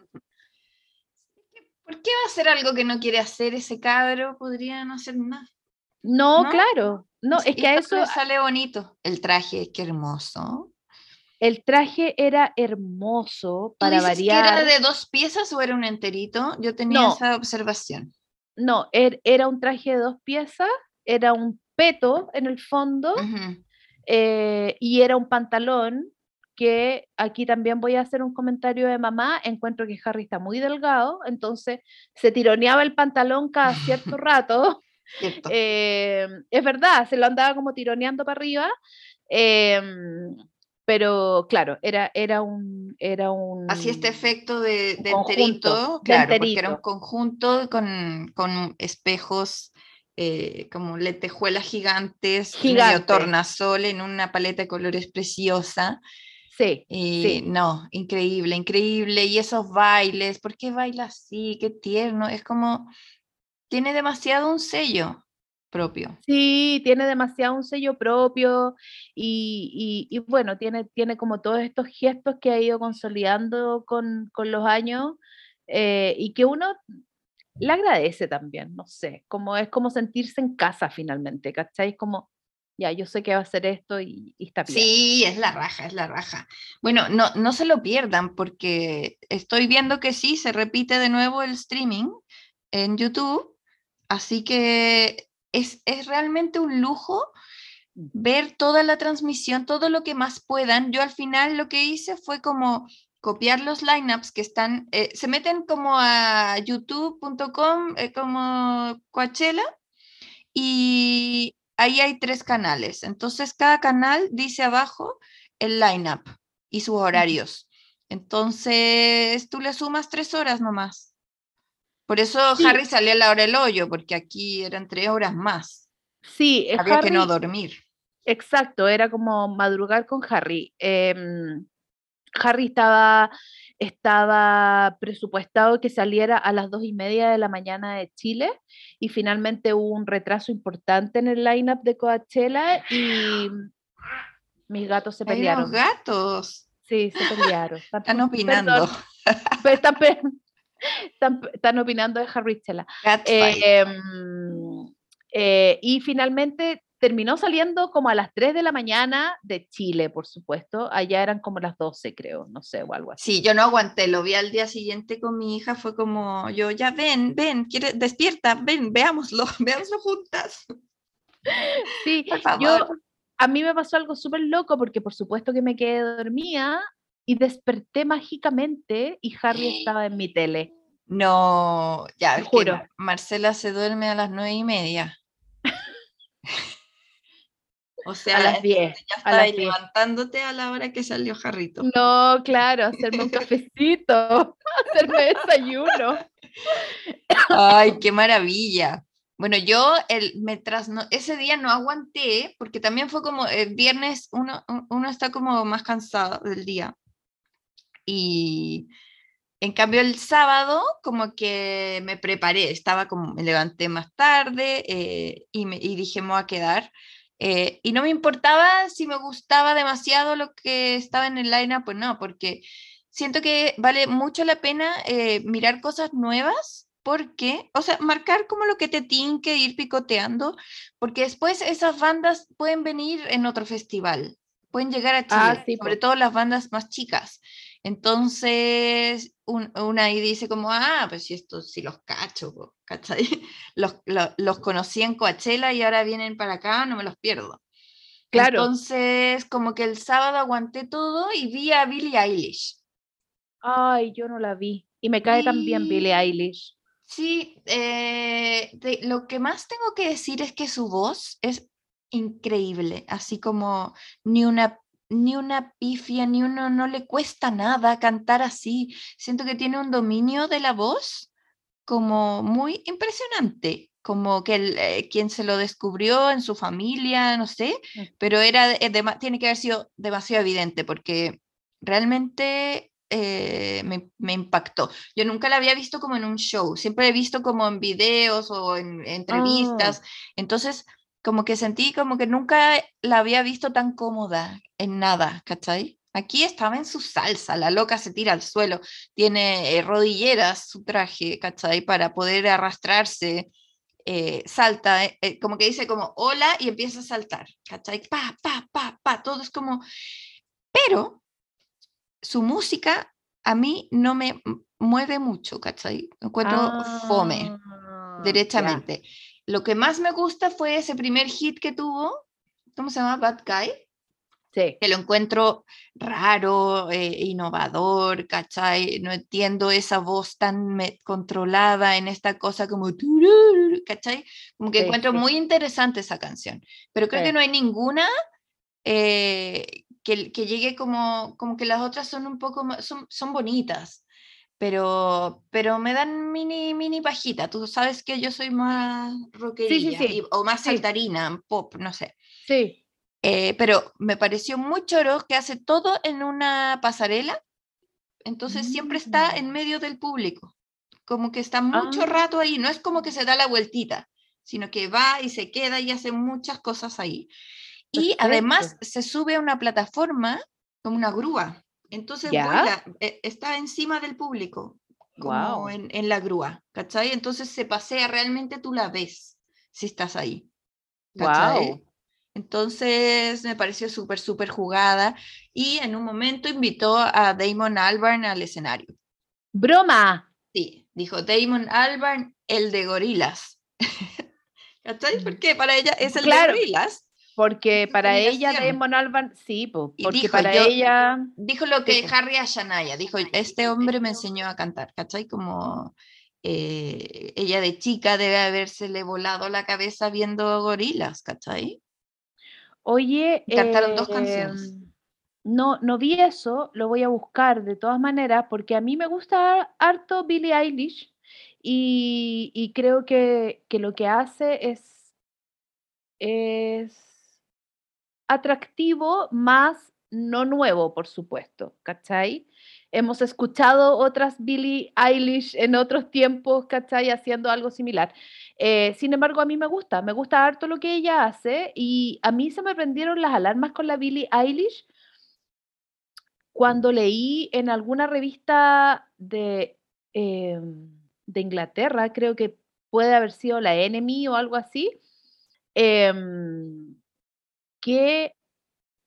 ¿Por qué va a hacer algo que no quiere hacer ese cabro? Podría no hacer nada. No, ¿No? claro. No, es Y que a eso, le sale bonito. El traje, qué hermoso. El traje era hermoso ¿Tú para dices que variar. era de dos piezas o era un enterito? Yo tenía No. esa observación. No, er- era un traje de dos piezas, era un peto en el fondo eh, y era un pantalón que aquí también voy a hacer un comentario de mamá. Encuentro que Harry está muy delgado, entonces se tironeaba el pantalón cada cierto (laughs) rato. Eh, es verdad, se lo andaba como tironeando para arriba. em, pero claro, era, era un. Era un Hacía este efecto de, de conjunto, enterito, de claro, porque era un enterito. conjunto con, con espejos eh, como lentejuelas gigantes, medio Gigante. tornasol en una paleta de colores preciosa. Sí, Y Sí. no, increíble, increíble. Y esos bailes, ¿por qué baila así? Qué tierno. Es como, tiene demasiado un sello propio. Sí, tiene demasiado un sello propio y, y- y bueno, tiene, tiene como todos estos gestos que ha ido consolidando con, con los años eh, y que uno le agradece también, no sé, como es como sentirse en casa finalmente, ¿cachai? Como, ya, yo sé que va a hacer esto y, y está bien. Sí, es la raja, es la raja. Bueno, no, no se lo pierdan porque estoy viendo que sí, se repite de nuevo el streaming en YouTube, así que es, es realmente un lujo ver toda la transmisión, todo lo que más puedan. Yo al final lo que hice fue como copiar los lineups que están, eh, se meten como a youtube.com, eh, como Coachella, y ahí hay tres canales. Entonces, cada canal dice abajo el lineup y sus horarios. Entonces, tú le sumas tres horas nomás. Por eso Sí. Harry salía a la hora del hoyo, porque aquí eran tres horas más. Sí, Había que no dormir. Exacto, era como madrugar con Harry. Em, Harry estaba, estaba presupuestado que saliera a las dos y media de la mañana de Chile y finalmente hubo un retraso importante en el lineup de Coachella y mis gatos se pelearon. gatos. Sí, se pelearon. (laughs) Están Perdón, opinando. pero están, están- están opinando de Harry. Eh, mm, eh, y finalmente terminó saliendo como a las 3 de la mañana de Chile, por supuesto. Allá eran como las 12, creo, no sé, o algo así. Sí, yo no aguanté, lo vi al día siguiente con mi hija, fue como, yo, ya ven, ven, quiere, despierta, ven, veámoslo, (laughs) veámoslo juntas. Sí, Por favor. yo, a mí me pasó algo súper loco porque por supuesto que me quedé dormida y desperté mágicamente y Harry (gasps) estaba en mi tele. No, ya, Te es que juro. Mar- Marcela se duerme a las nueve y media. (laughs) O sea, A las 10, ya estaba las ahí 10. levantándote a la hora que salió Jarrito. No, claro, hacerme un cafecito, (laughs) hacerme desayuno. Ay, (coughs) qué maravilla. Bueno, yo el, me trasno- ese día no aguanté porque también fue como el viernes uno, un- uno está como más cansado del día. Y en cambio el sábado como que me preparé, estaba como, me levanté más tarde eh, y, me, y dije, me voy a quedar. Eh, y no me importaba si me gustaba demasiado lo que estaba en el line pues no, porque siento que vale mucho la pena eh, mirar cosas nuevas, porque, o sea, marcar como lo que te tinque, ir picoteando, porque después esas bandas pueden venir en otro festival, pueden llegar a Chile, Ah, sí, sobre todo las bandas más chicas. Entonces, un- una ahí dice como, ah, pues si estos sí los cacho, po", ¿cachai? (laughs) Los, lo- los conocí en Coachella y ahora vienen para acá, no me los pierdo. Claro. Entonces, como que el sábado aguanté todo y vi a Billie Eilish. Ay, yo no la vi. Y me cae también Billie Eilish. Sí, eh, de- lo que más tengo que decir es que su voz es increíble, así como ni una, ni una pifia, ni uno, no le cuesta nada cantar así. Siento que tiene un dominio de la voz como muy impresionante, como que el, eh, quien se lo descubrió en su familia, no sé, Mm. pero era, de- dema- tiene que haber sido demasiado evidente porque realmente eh, me, me impactó. Yo nunca la había visto como en un show, siempre he visto como en videos o en entrevistas, entonces como que sentí como que nunca la había visto tan cómoda en nada, ¿cachai? Aquí estaba en su salsa, la loca se tira al suelo, tiene eh, rodilleras su traje, ¿cachai? Para poder arrastrarse, eh, salta, eh, eh, como que dice como hola y empieza a saltar, ¿cachai? Pa, pa, pa, pa, todo es como... Pero su música a mí no me mueve mucho, ¿cachai? Encuentro fome, Ah, ya. derechamente. Lo que más me gusta fue ese primer hit que tuvo, ¿cómo se llama? Bad Guy Sí. que lo encuentro raro, eh, innovador, ¿cachai? No entiendo esa voz tan controlada en esta cosa como, ¿cachai? Como que Sí, encuentro sí. muy interesante esa canción, pero creo que no hay ninguna eh, que, que llegue como, como que las otras son un poco más, son, son bonitas. Pero, pero me dan mini, mini pajita. Tú sabes que yo soy más rockerilla sí. y- o más saltarina, pop, no sé. Sí. Eh, pero me pareció muy choro que hace todo en una pasarela, entonces siempre está en Mm. medio del público, como que está mucho Ah. rato ahí, no es como que se da la vueltita, sino que va y se queda y hace muchas cosas ahí. Y además se sube a una plataforma como una grúa, entonces vuela, eh, está encima del público, como Guau. en, en la grúa, ¿cachai? Entonces se pasea, realmente tú la ves si estás ahí. ¿cachai? Guau. Entonces me pareció súper, súper jugada y en un momento invitó a Damon Albarn al escenario. Broma. Sí, dijo Damon Albarn, el de gorilas. (laughs) ¿Cachai? Porque para ella es el Claro. de gorilas. Porque para ella. Damon Albarn, sí, po, porque dijo, para yo- ella, Dijo lo que. Harry a Shania, dijo, este hombre me enseñó a cantar, ¿cachai? Como eh, ella de chica debe habérsele volado la cabeza viendo gorilas, ¿cachai? oye, cantaron dos canciones. em, no, no vi eso, lo voy a buscar de todas maneras, porque a mí me gusta harto Billie Eilish y, y creo que, que lo que hace es, es atractivo, más no nuevo, por supuesto, ¿cachai? Hemos escuchado otras Billie Eilish en otros tiempos, ¿cachai? Haciendo algo similar. Eh, sin embargo, a mí me gusta, me gusta harto lo que ella hace y a mí se me prendieron las alarmas con la Billie Eilish cuando leí en alguna revista de, eh, de Inglaterra, creo que puede haber sido la Enemy o algo así, em, que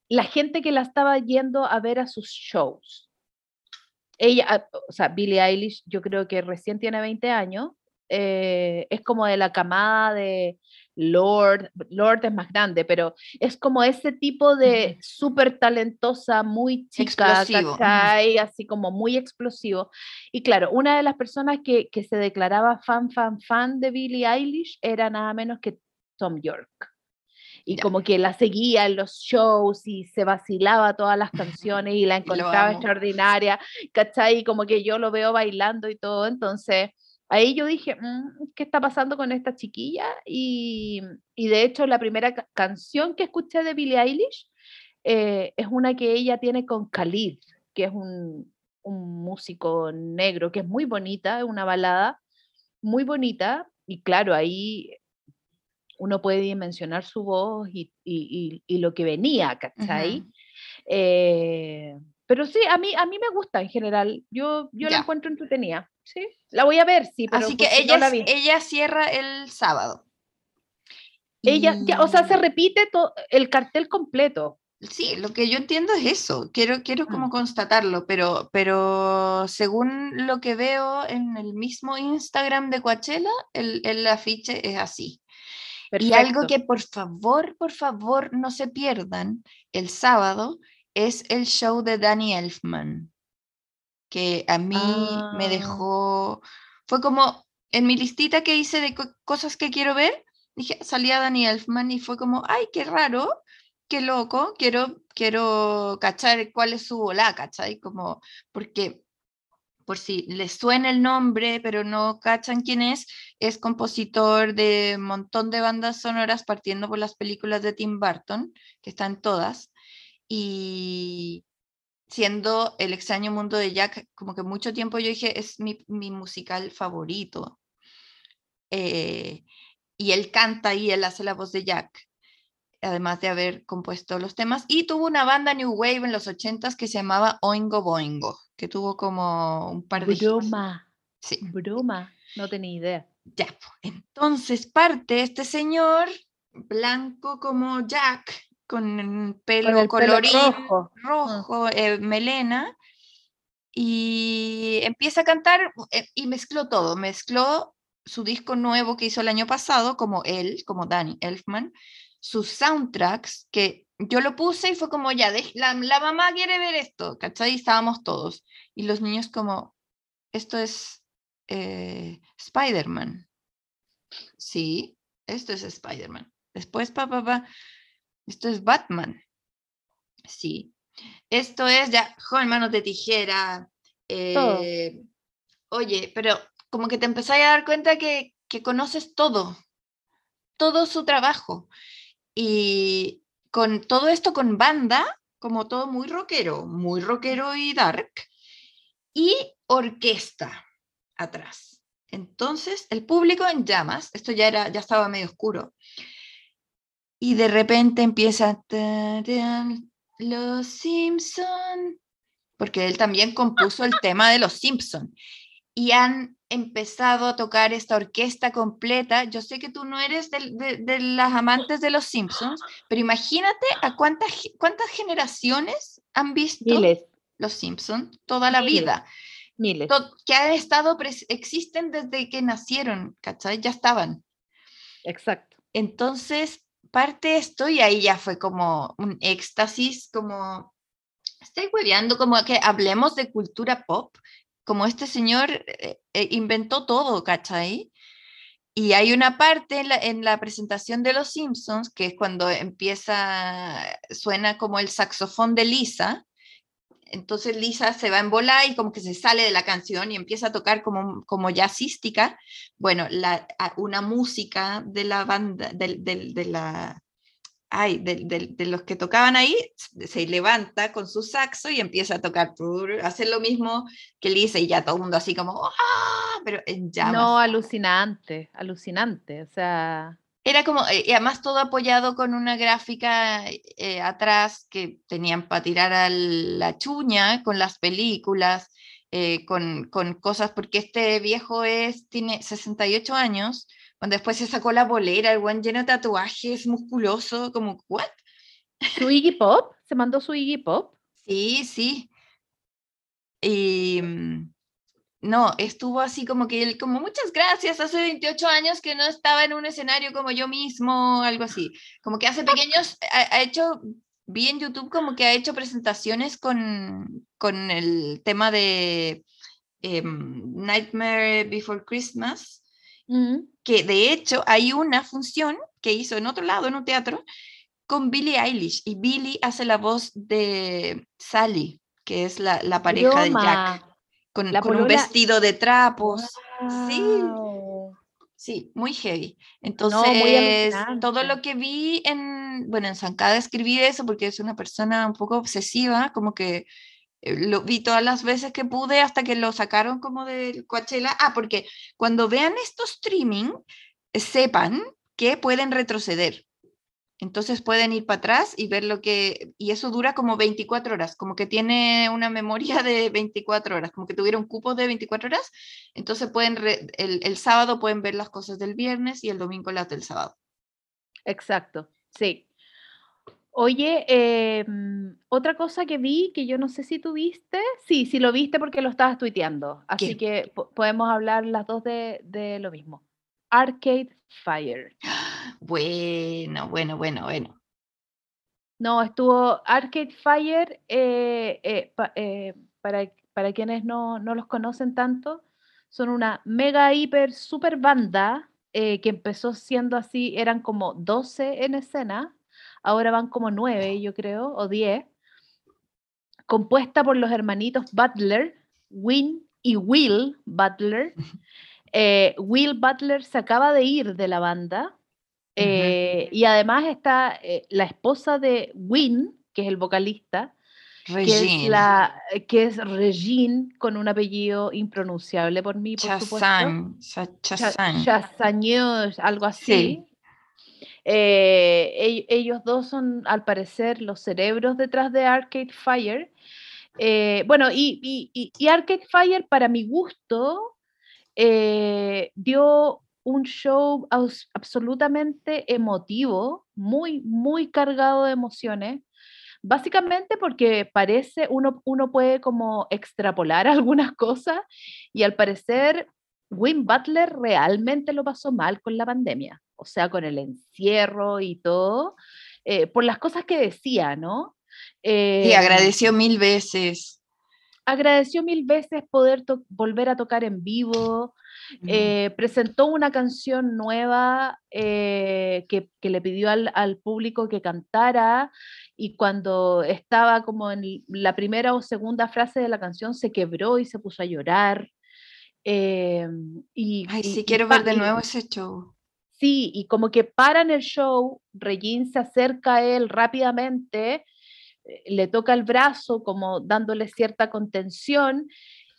la gente que la estaba yendo a ver a sus shows. Ella, ah, o sea, Billie Eilish, yo creo que recién tiene 20 años, eh, es como de la camada de Lord, Lord es más grande, pero es como ese tipo de súper talentosa, muy chica, así como muy explosivo. Y claro, una de las personas que, que se declaraba fan, fan, fan de Billie Eilish era nada menos que Tom York y como que la seguía en los shows y se vacilaba todas las (laughs) canciones y la encontraba extraordinaria, ¿cachai? Y como que yo lo veo bailando y todo, entonces ahí yo dije, mm, ¿qué está pasando con esta chiquilla? Y, de hecho la primera canción que escuché de Billie Eilish eh, es una que ella tiene con Khalid, que es un, un músico negro, que es muy bonita, es una balada muy bonita, y claro, ahí uno puede dimensionar su voz y, lo que venía, ¿cachai? Eh, pero sí, a mí, a mí me gusta en general. Yo, yo la encuentro entretenida. Sí, la voy a ver, sí. Pero Así que ella, ella cierra el sábado. Ella, o sea, se repite el cartel completo. Sí, lo que yo entiendo es eso. Quiero, quiero como mm. constatarlo, pero, pero según lo que veo en el mismo Instagram de Coachella, el, el afiche es así. Y algo que por favor, por favor no se pierdan el sábado es el show de Danny Elfman, que a mí me ah. dejó, fue como en mi listita que hice de cosas que quiero ver, dije, salía Danny Elfman y fue como, ay, qué raro, qué loco, quiero, quiero cachar cuál es su bola, ¿cachai? Como, porque por si les suena el nombre, pero no cachan quién es, es compositor de un montón de bandas sonoras partiendo por las películas de Tim Burton, que están todas, y siendo El extraño mundo de Jack, como que mucho tiempo yo dije, es mi, musical favorito. Eh, y él canta y él hace la voz de Jack además de haber compuesto los temas, y tuvo una banda New Wave en los 80s que se llamaba Oingo Boingo, que tuvo como un par de... Broma. Sí. Broma, no tenía idea. Ya, entonces parte este señor blanco como Jack, con pelo colorido, rojo, eh, melena, y empieza a cantar eh, y mezcló todo, mezcló su disco nuevo que hizo el año pasado, como él, como Danny Elfman, sus soundtracks, que yo lo puse y fue como, ya, la, la mamá quiere ver esto, ¿cachai? Y estábamos todos. Y los niños como, esto es eh, Spider-Man. Sí, esto es Spider-Man. Después, papá, papá, esto es Batman. Sí. Esto es ya, joven, manos de tijera. Eh, oye, pero como que te empezáis a dar cuenta que, que conoces todo, todo su trabajo. Y con todo esto con banda, como todo muy rockero, muy rockero y dark, y orquesta atrás. Entonces, el público en llamas, esto ya, era, ya estaba medio oscuro, y de repente empieza Los Simpson, porque él también compuso el tema de Los Simpson y han empezado a tocar esta orquesta completa. Yo sé que tú no eres de, las amantes de los Simpsons, pero imagínate a cuántas, cuántas generaciones han visto los Simpsons toda la vida. Miles. que han estado, existen desde que nacieron, ¿cachai? Ya estaban. Exacto. Entonces, parte esto y ahí ya fue como un éxtasis, como, estoy hueveando, como que hablemos de cultura pop como este señor eh, eh, inventó todo, ¿cachai? Y hay una parte en la, presentación de Los Simpsons, que es cuando empieza, suena como el saxofón de Lisa. Entonces Lisa se va en bola y como que se sale de la canción y empieza a tocar como, como jazzística. Bueno, la, una música de la banda, de la, ay, de, los que tocaban ahí, se levanta con su saxo y empieza a tocar, hacer lo mismo que Lisa y ya todo el mundo así como, ¡ah! Pero en llamas. No, alucinante, alucinante, o sea... Era como, eh, y además todo apoyado con una gráfica eh, atrás que tenían para tirar a la chuña con las películas, eh, con, con, cosas, porque este viejo es, tiene 68 años, cuando después se sacó la bolera, el buen lleno de tatuajes, musculoso, como, ¿what? Su Iggy Pop, se mandó su Iggy Pop. Sí, sí. Y mm, no, estuvo así como que él, como muchas gracias, hace 28 años que no estaba en un escenario como yo mismo, algo así. Como que hace pequeños, ha, ha hecho, vi en YouTube como que ha hecho presentaciones con, con el tema de em, Nightmare Before Christmas, Que de hecho hay una función que hizo en otro lado, en un teatro, con Billie Eilish, y Billie hace la voz de Sally, que es la, la pareja de Jack, con, La con un vestido de trapos. Sí. Sí, muy heavy. muy Entonces, todo lo que vi en, bueno, en Zancada escribí eso porque es una persona un poco obsesiva, como que lo vi todas las veces que pude hasta que lo sacaron como del Coachella. Ah, porque cuando vean estos streaming, eh, sepan que pueden retroceder. Entonces pueden ir para atrás y ver lo que... Y eso dura como 24 horas, como que tiene una memoria de 24 horas, como que tuvieron cupos de 24 horas. Entonces pueden el, el sábado pueden ver las cosas del viernes y el domingo las del sábado. Exacto, sí. Oye, em, otra cosa que vi que yo no sé si tú viste, sí, sí lo viste porque lo estabas tuiteando, así ¿Qué? que po- podemos hablar las dos de, de lo mismo. Arcade Fire. (gasps) Bueno, bueno, bueno, bueno. No, estuvo Arcade Fire, eh, eh, pa- eh, para, para quienes no, no los conocen tanto, son una mega, hiper, super banda eh, que empezó siendo así, eran como 12 en escena, ahora van como 9, yo creo, o 10, compuesta por los hermanitos Butler, Win y Will Butler. Eh, Will Butler se acaba de ir de la banda. eh, y además está eh, la esposa de Win, que es el vocalista, que es, Regine, la, que es Regine, con un apellido impronunciable por mí, por supuesto. Chazan, Cha- Cha- Chazan. Chazagnos, algo así. Eh, ell- ellos dos son, al parecer, los cerebros detrás de Arcade Fire. Eh, bueno, y, y- y- Arcade Fire, para mi gusto, eh, dio un show absolutamente emotivo, muy, muy cargado de emociones. Básicamente porque parece, uno, uno puede como extrapolar (laughs) algunas cosas y al parecer Win Butler realmente lo pasó mal con la pandemia, o sea, con el encierro y todo, eh, por las cosas que decía, ¿no? Sí, Eh, agradeció mil veces. agradeció mil veces poder volver a tocar en vivo, eh, presentó una canción nueva eh, que, que le pidió al, al público que cantara y cuando estaba como en la primera o segunda frase de la canción se quebró y se puso a llorar. Eh, y, Ay, y- sí, quiero ver de nuevo ese show. Sí, y como que paran el show, Regine se acerca a él rápidamente, eh, le toca el brazo como dándole cierta contención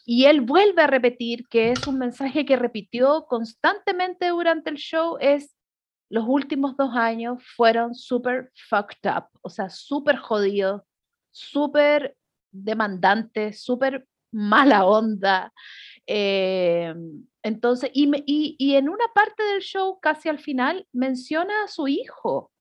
y él vuelve a repetir que es un mensaje que repitió constantemente durante el show, es los últimos dos años fueron súper fucked up, o sea, súper jodidos, súper demandantes, súper mala onda. Eh, entonces, y, me- y- y en una parte del show, casi al final, menciona a su hijo.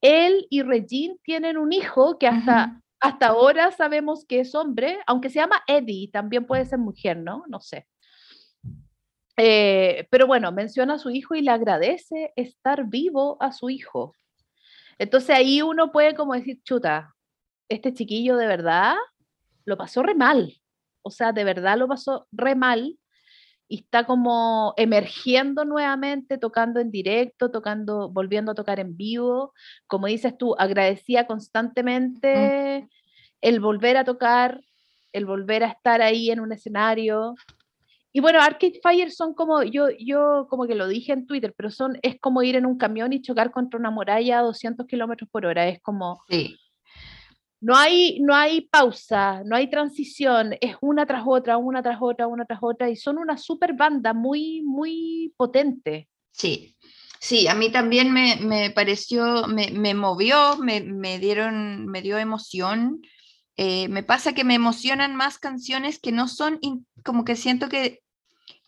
Él y Regine tienen un hijo que hasta, hasta ahora sabemos que es hombre, aunque se llama Eddie, también puede ser mujer, ¿no? No sé. Eh, pero bueno, menciona a su hijo y le agradece estar vivo a su hijo. Entonces ahí uno puede como decir, chuta, este chiquillo de verdad lo pasó re mal. O sea, de verdad lo pasó re mal y está como emergiendo nuevamente, tocando en directo, tocando, volviendo a tocar en vivo. Como dices tú, agradecía constantemente el volver a tocar, el volver a estar ahí en un escenario. Y bueno, Arcade Fire son como, yo, yo como que lo dije en Twitter, pero son, es como ir en un camión y chocar contra una muralla a 200 kilómetros por hora. Es como, Sí, no hay, no hay pausa, no hay transición, es una tras otra, una tras otra, una tras otra, y son una super banda muy, muy potente. sí. Sí, a mí también me, me pareció, me, me movió, me, me dieron, me dio emoción. Eh, me pasa que me emocionan más canciones que no son, in- como que siento que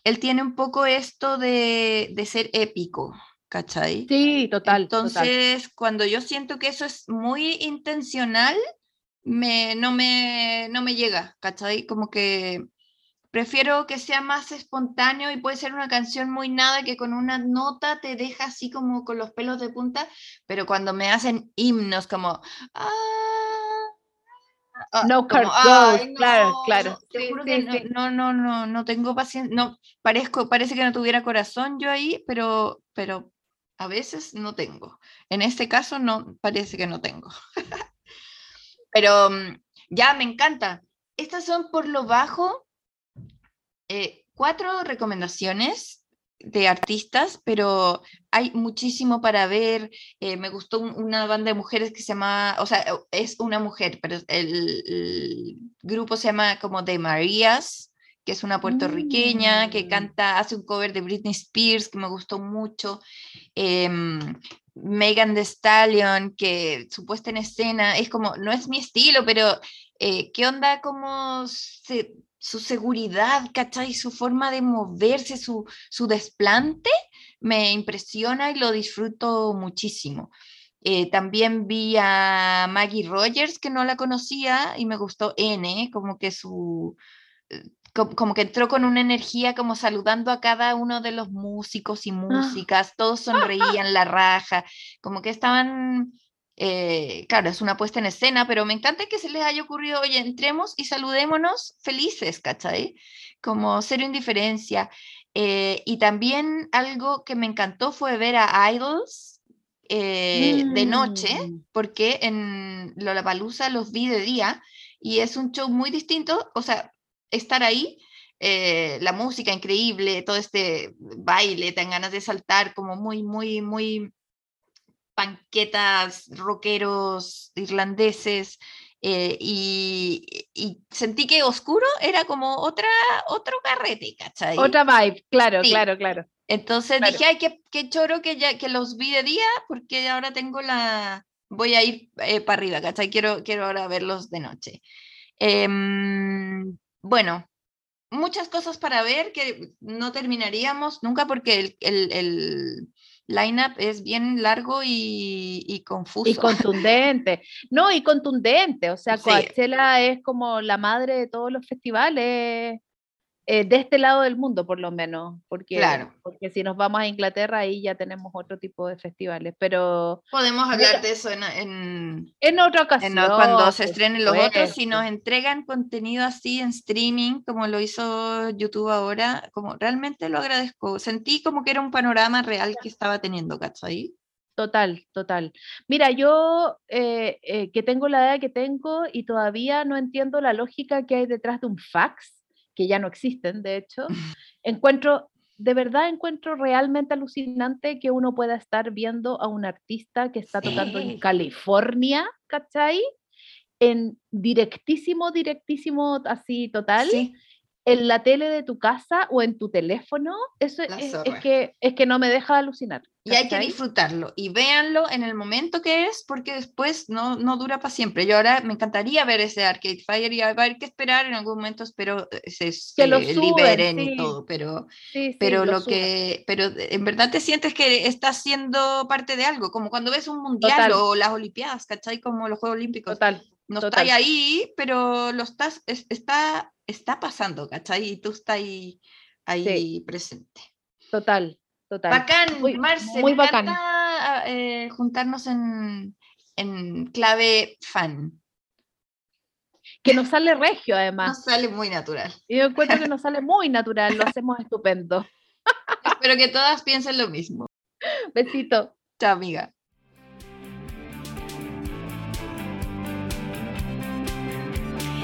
él tiene un poco esto de, de ser épico, ¿cachai? Sí, total. total. Entonces, cuando yo siento que eso es muy intencional, me, no, me, no me llega, ¿cachai? Como que prefiero que sea más espontáneo y puede ser una canción muy nada que con una nota te deja así como con los pelos de punta, pero cuando me hacen himnos como... "Ah, ah", No como, car goes, "Ay, claro, no, claro. te juro que sí. no, no, no, no, no tengo paciencia, no, parezco, parece que no tuviera corazón yo ahí, pero, pero a veces no tengo. En este caso no, parece que no tengo. (laughs) Pero mm, ya me encanta. Estas son por lo bajo eh, cuatro recomendaciones de artistas, pero hay muchísimo para ver. Eh, me gustó un- una banda de mujeres que se llama, o sea, es una mujer, pero el, el grupo se llama como The Marías, que es una puertorriqueña que Mm. canta, hace un cover de Britney Spears que me gustó mucho. Em, Megan Thee Stallion, que su puesta en escena es como, no es mi estilo, pero eh, ¿qué onda como su seguridad, ¿cachai? Su forma de moverse, su, su desplante, me impresiona y lo disfruto muchísimo. Eh, también vi a Maggie Rogers, que no la conocía, y me gustó N, como que su, eh, como que entró con una energía como saludando a cada uno de los músicos y músicas, todos sonreían la raja, como que estaban, eh, claro, es una puesta en escena, pero me encanta que se les haya ocurrido, oye, entremos y saludémonos felices, ¿cachai? Como cero indiferencia. Eh, y también algo que me encantó fue ver a Idols eh, de noche, Mm. porque en Lollapalooza los vi de día y es un show muy distinto, o sea, estar ahí, eh, la música increíble, todo este baile, te dan ganas de saltar, como muy, muy, muy panquetas, rockeros irlandeses, eh, y, y sentí que Oscuro era como otra, otro carrete, ¿cachai? Otra vibe, claro, Sí. claro, claro. Entonces Claro. dije, ay, qué, qué choro que ya que los vi de día, porque ahora tengo la, voy a ir para arriba, ¿cachai? Quiero, quiero ahora verlos de noche. Em, bueno, muchas cosas para ver que no terminaríamos nunca porque el, el, el line-up es bien largo y, y confuso. Y (laughs) contundente. No, y contundente. O sea, Sí. Coachella es como la madre de todos los festivales eh, de este lado del mundo, por lo menos. Porque, Claro. porque si nos vamos a Inglaterra, ahí ya tenemos otro tipo de festivales. Pero Podemos hablar de eso en, en, en otra en ocasión. lo- cuando se estrenen los otros, si supuesto. nos entregan contenido así en streaming, como lo hizo YouTube ahora, como realmente lo agradezco. Sentí como que era un panorama real que estaba teniendo, ¿cachai? Total, total. Mira, yo eh, eh, que tengo la edad que tengo y todavía no entiendo la lógica que hay detrás de un fax, que ya no existen, de hecho, encuentro, de verdad encuentro realmente alucinante que uno pueda estar viendo a un artista que está tocando en. California, ¿cachai? En directísimo, directísimo, así total, Sí, en la tele de tu casa o en tu teléfono, eso es, es que, es que no me deja alucinar. y hay que disfrutarlo y véanlo en el momento que es, porque después no, no dura para siempre. Yo ahora me encantaría ver ese Arcade Fire y va a haber que esperar en algún momento, espero eh, se, Que lo se suben, liberen sí. y todo, pero... Sí, sí, pero lo suben. que pero en verdad te sientes que estás siendo parte de algo, como cuando ves un mundial Total. o las olimpiadas, ¿cachai? Como los Juegos Olímpicos. Total. no total. estás ahí, pero lo estás, es- está, está pasando, ¿cachai? Y tú estás ahí, ahí presente. Total, total. Bacán, Muy- Marce, muy me bacán. encanta ah, eh, juntarnos en, en clave fan. Que nos sale regio, Nos además. sale muy natural. Y Yo encuentro que nos (laughs) sale muy natural, lo hacemos estupendo. Espero que todas piensen lo mismo. Besito. Chao, amiga.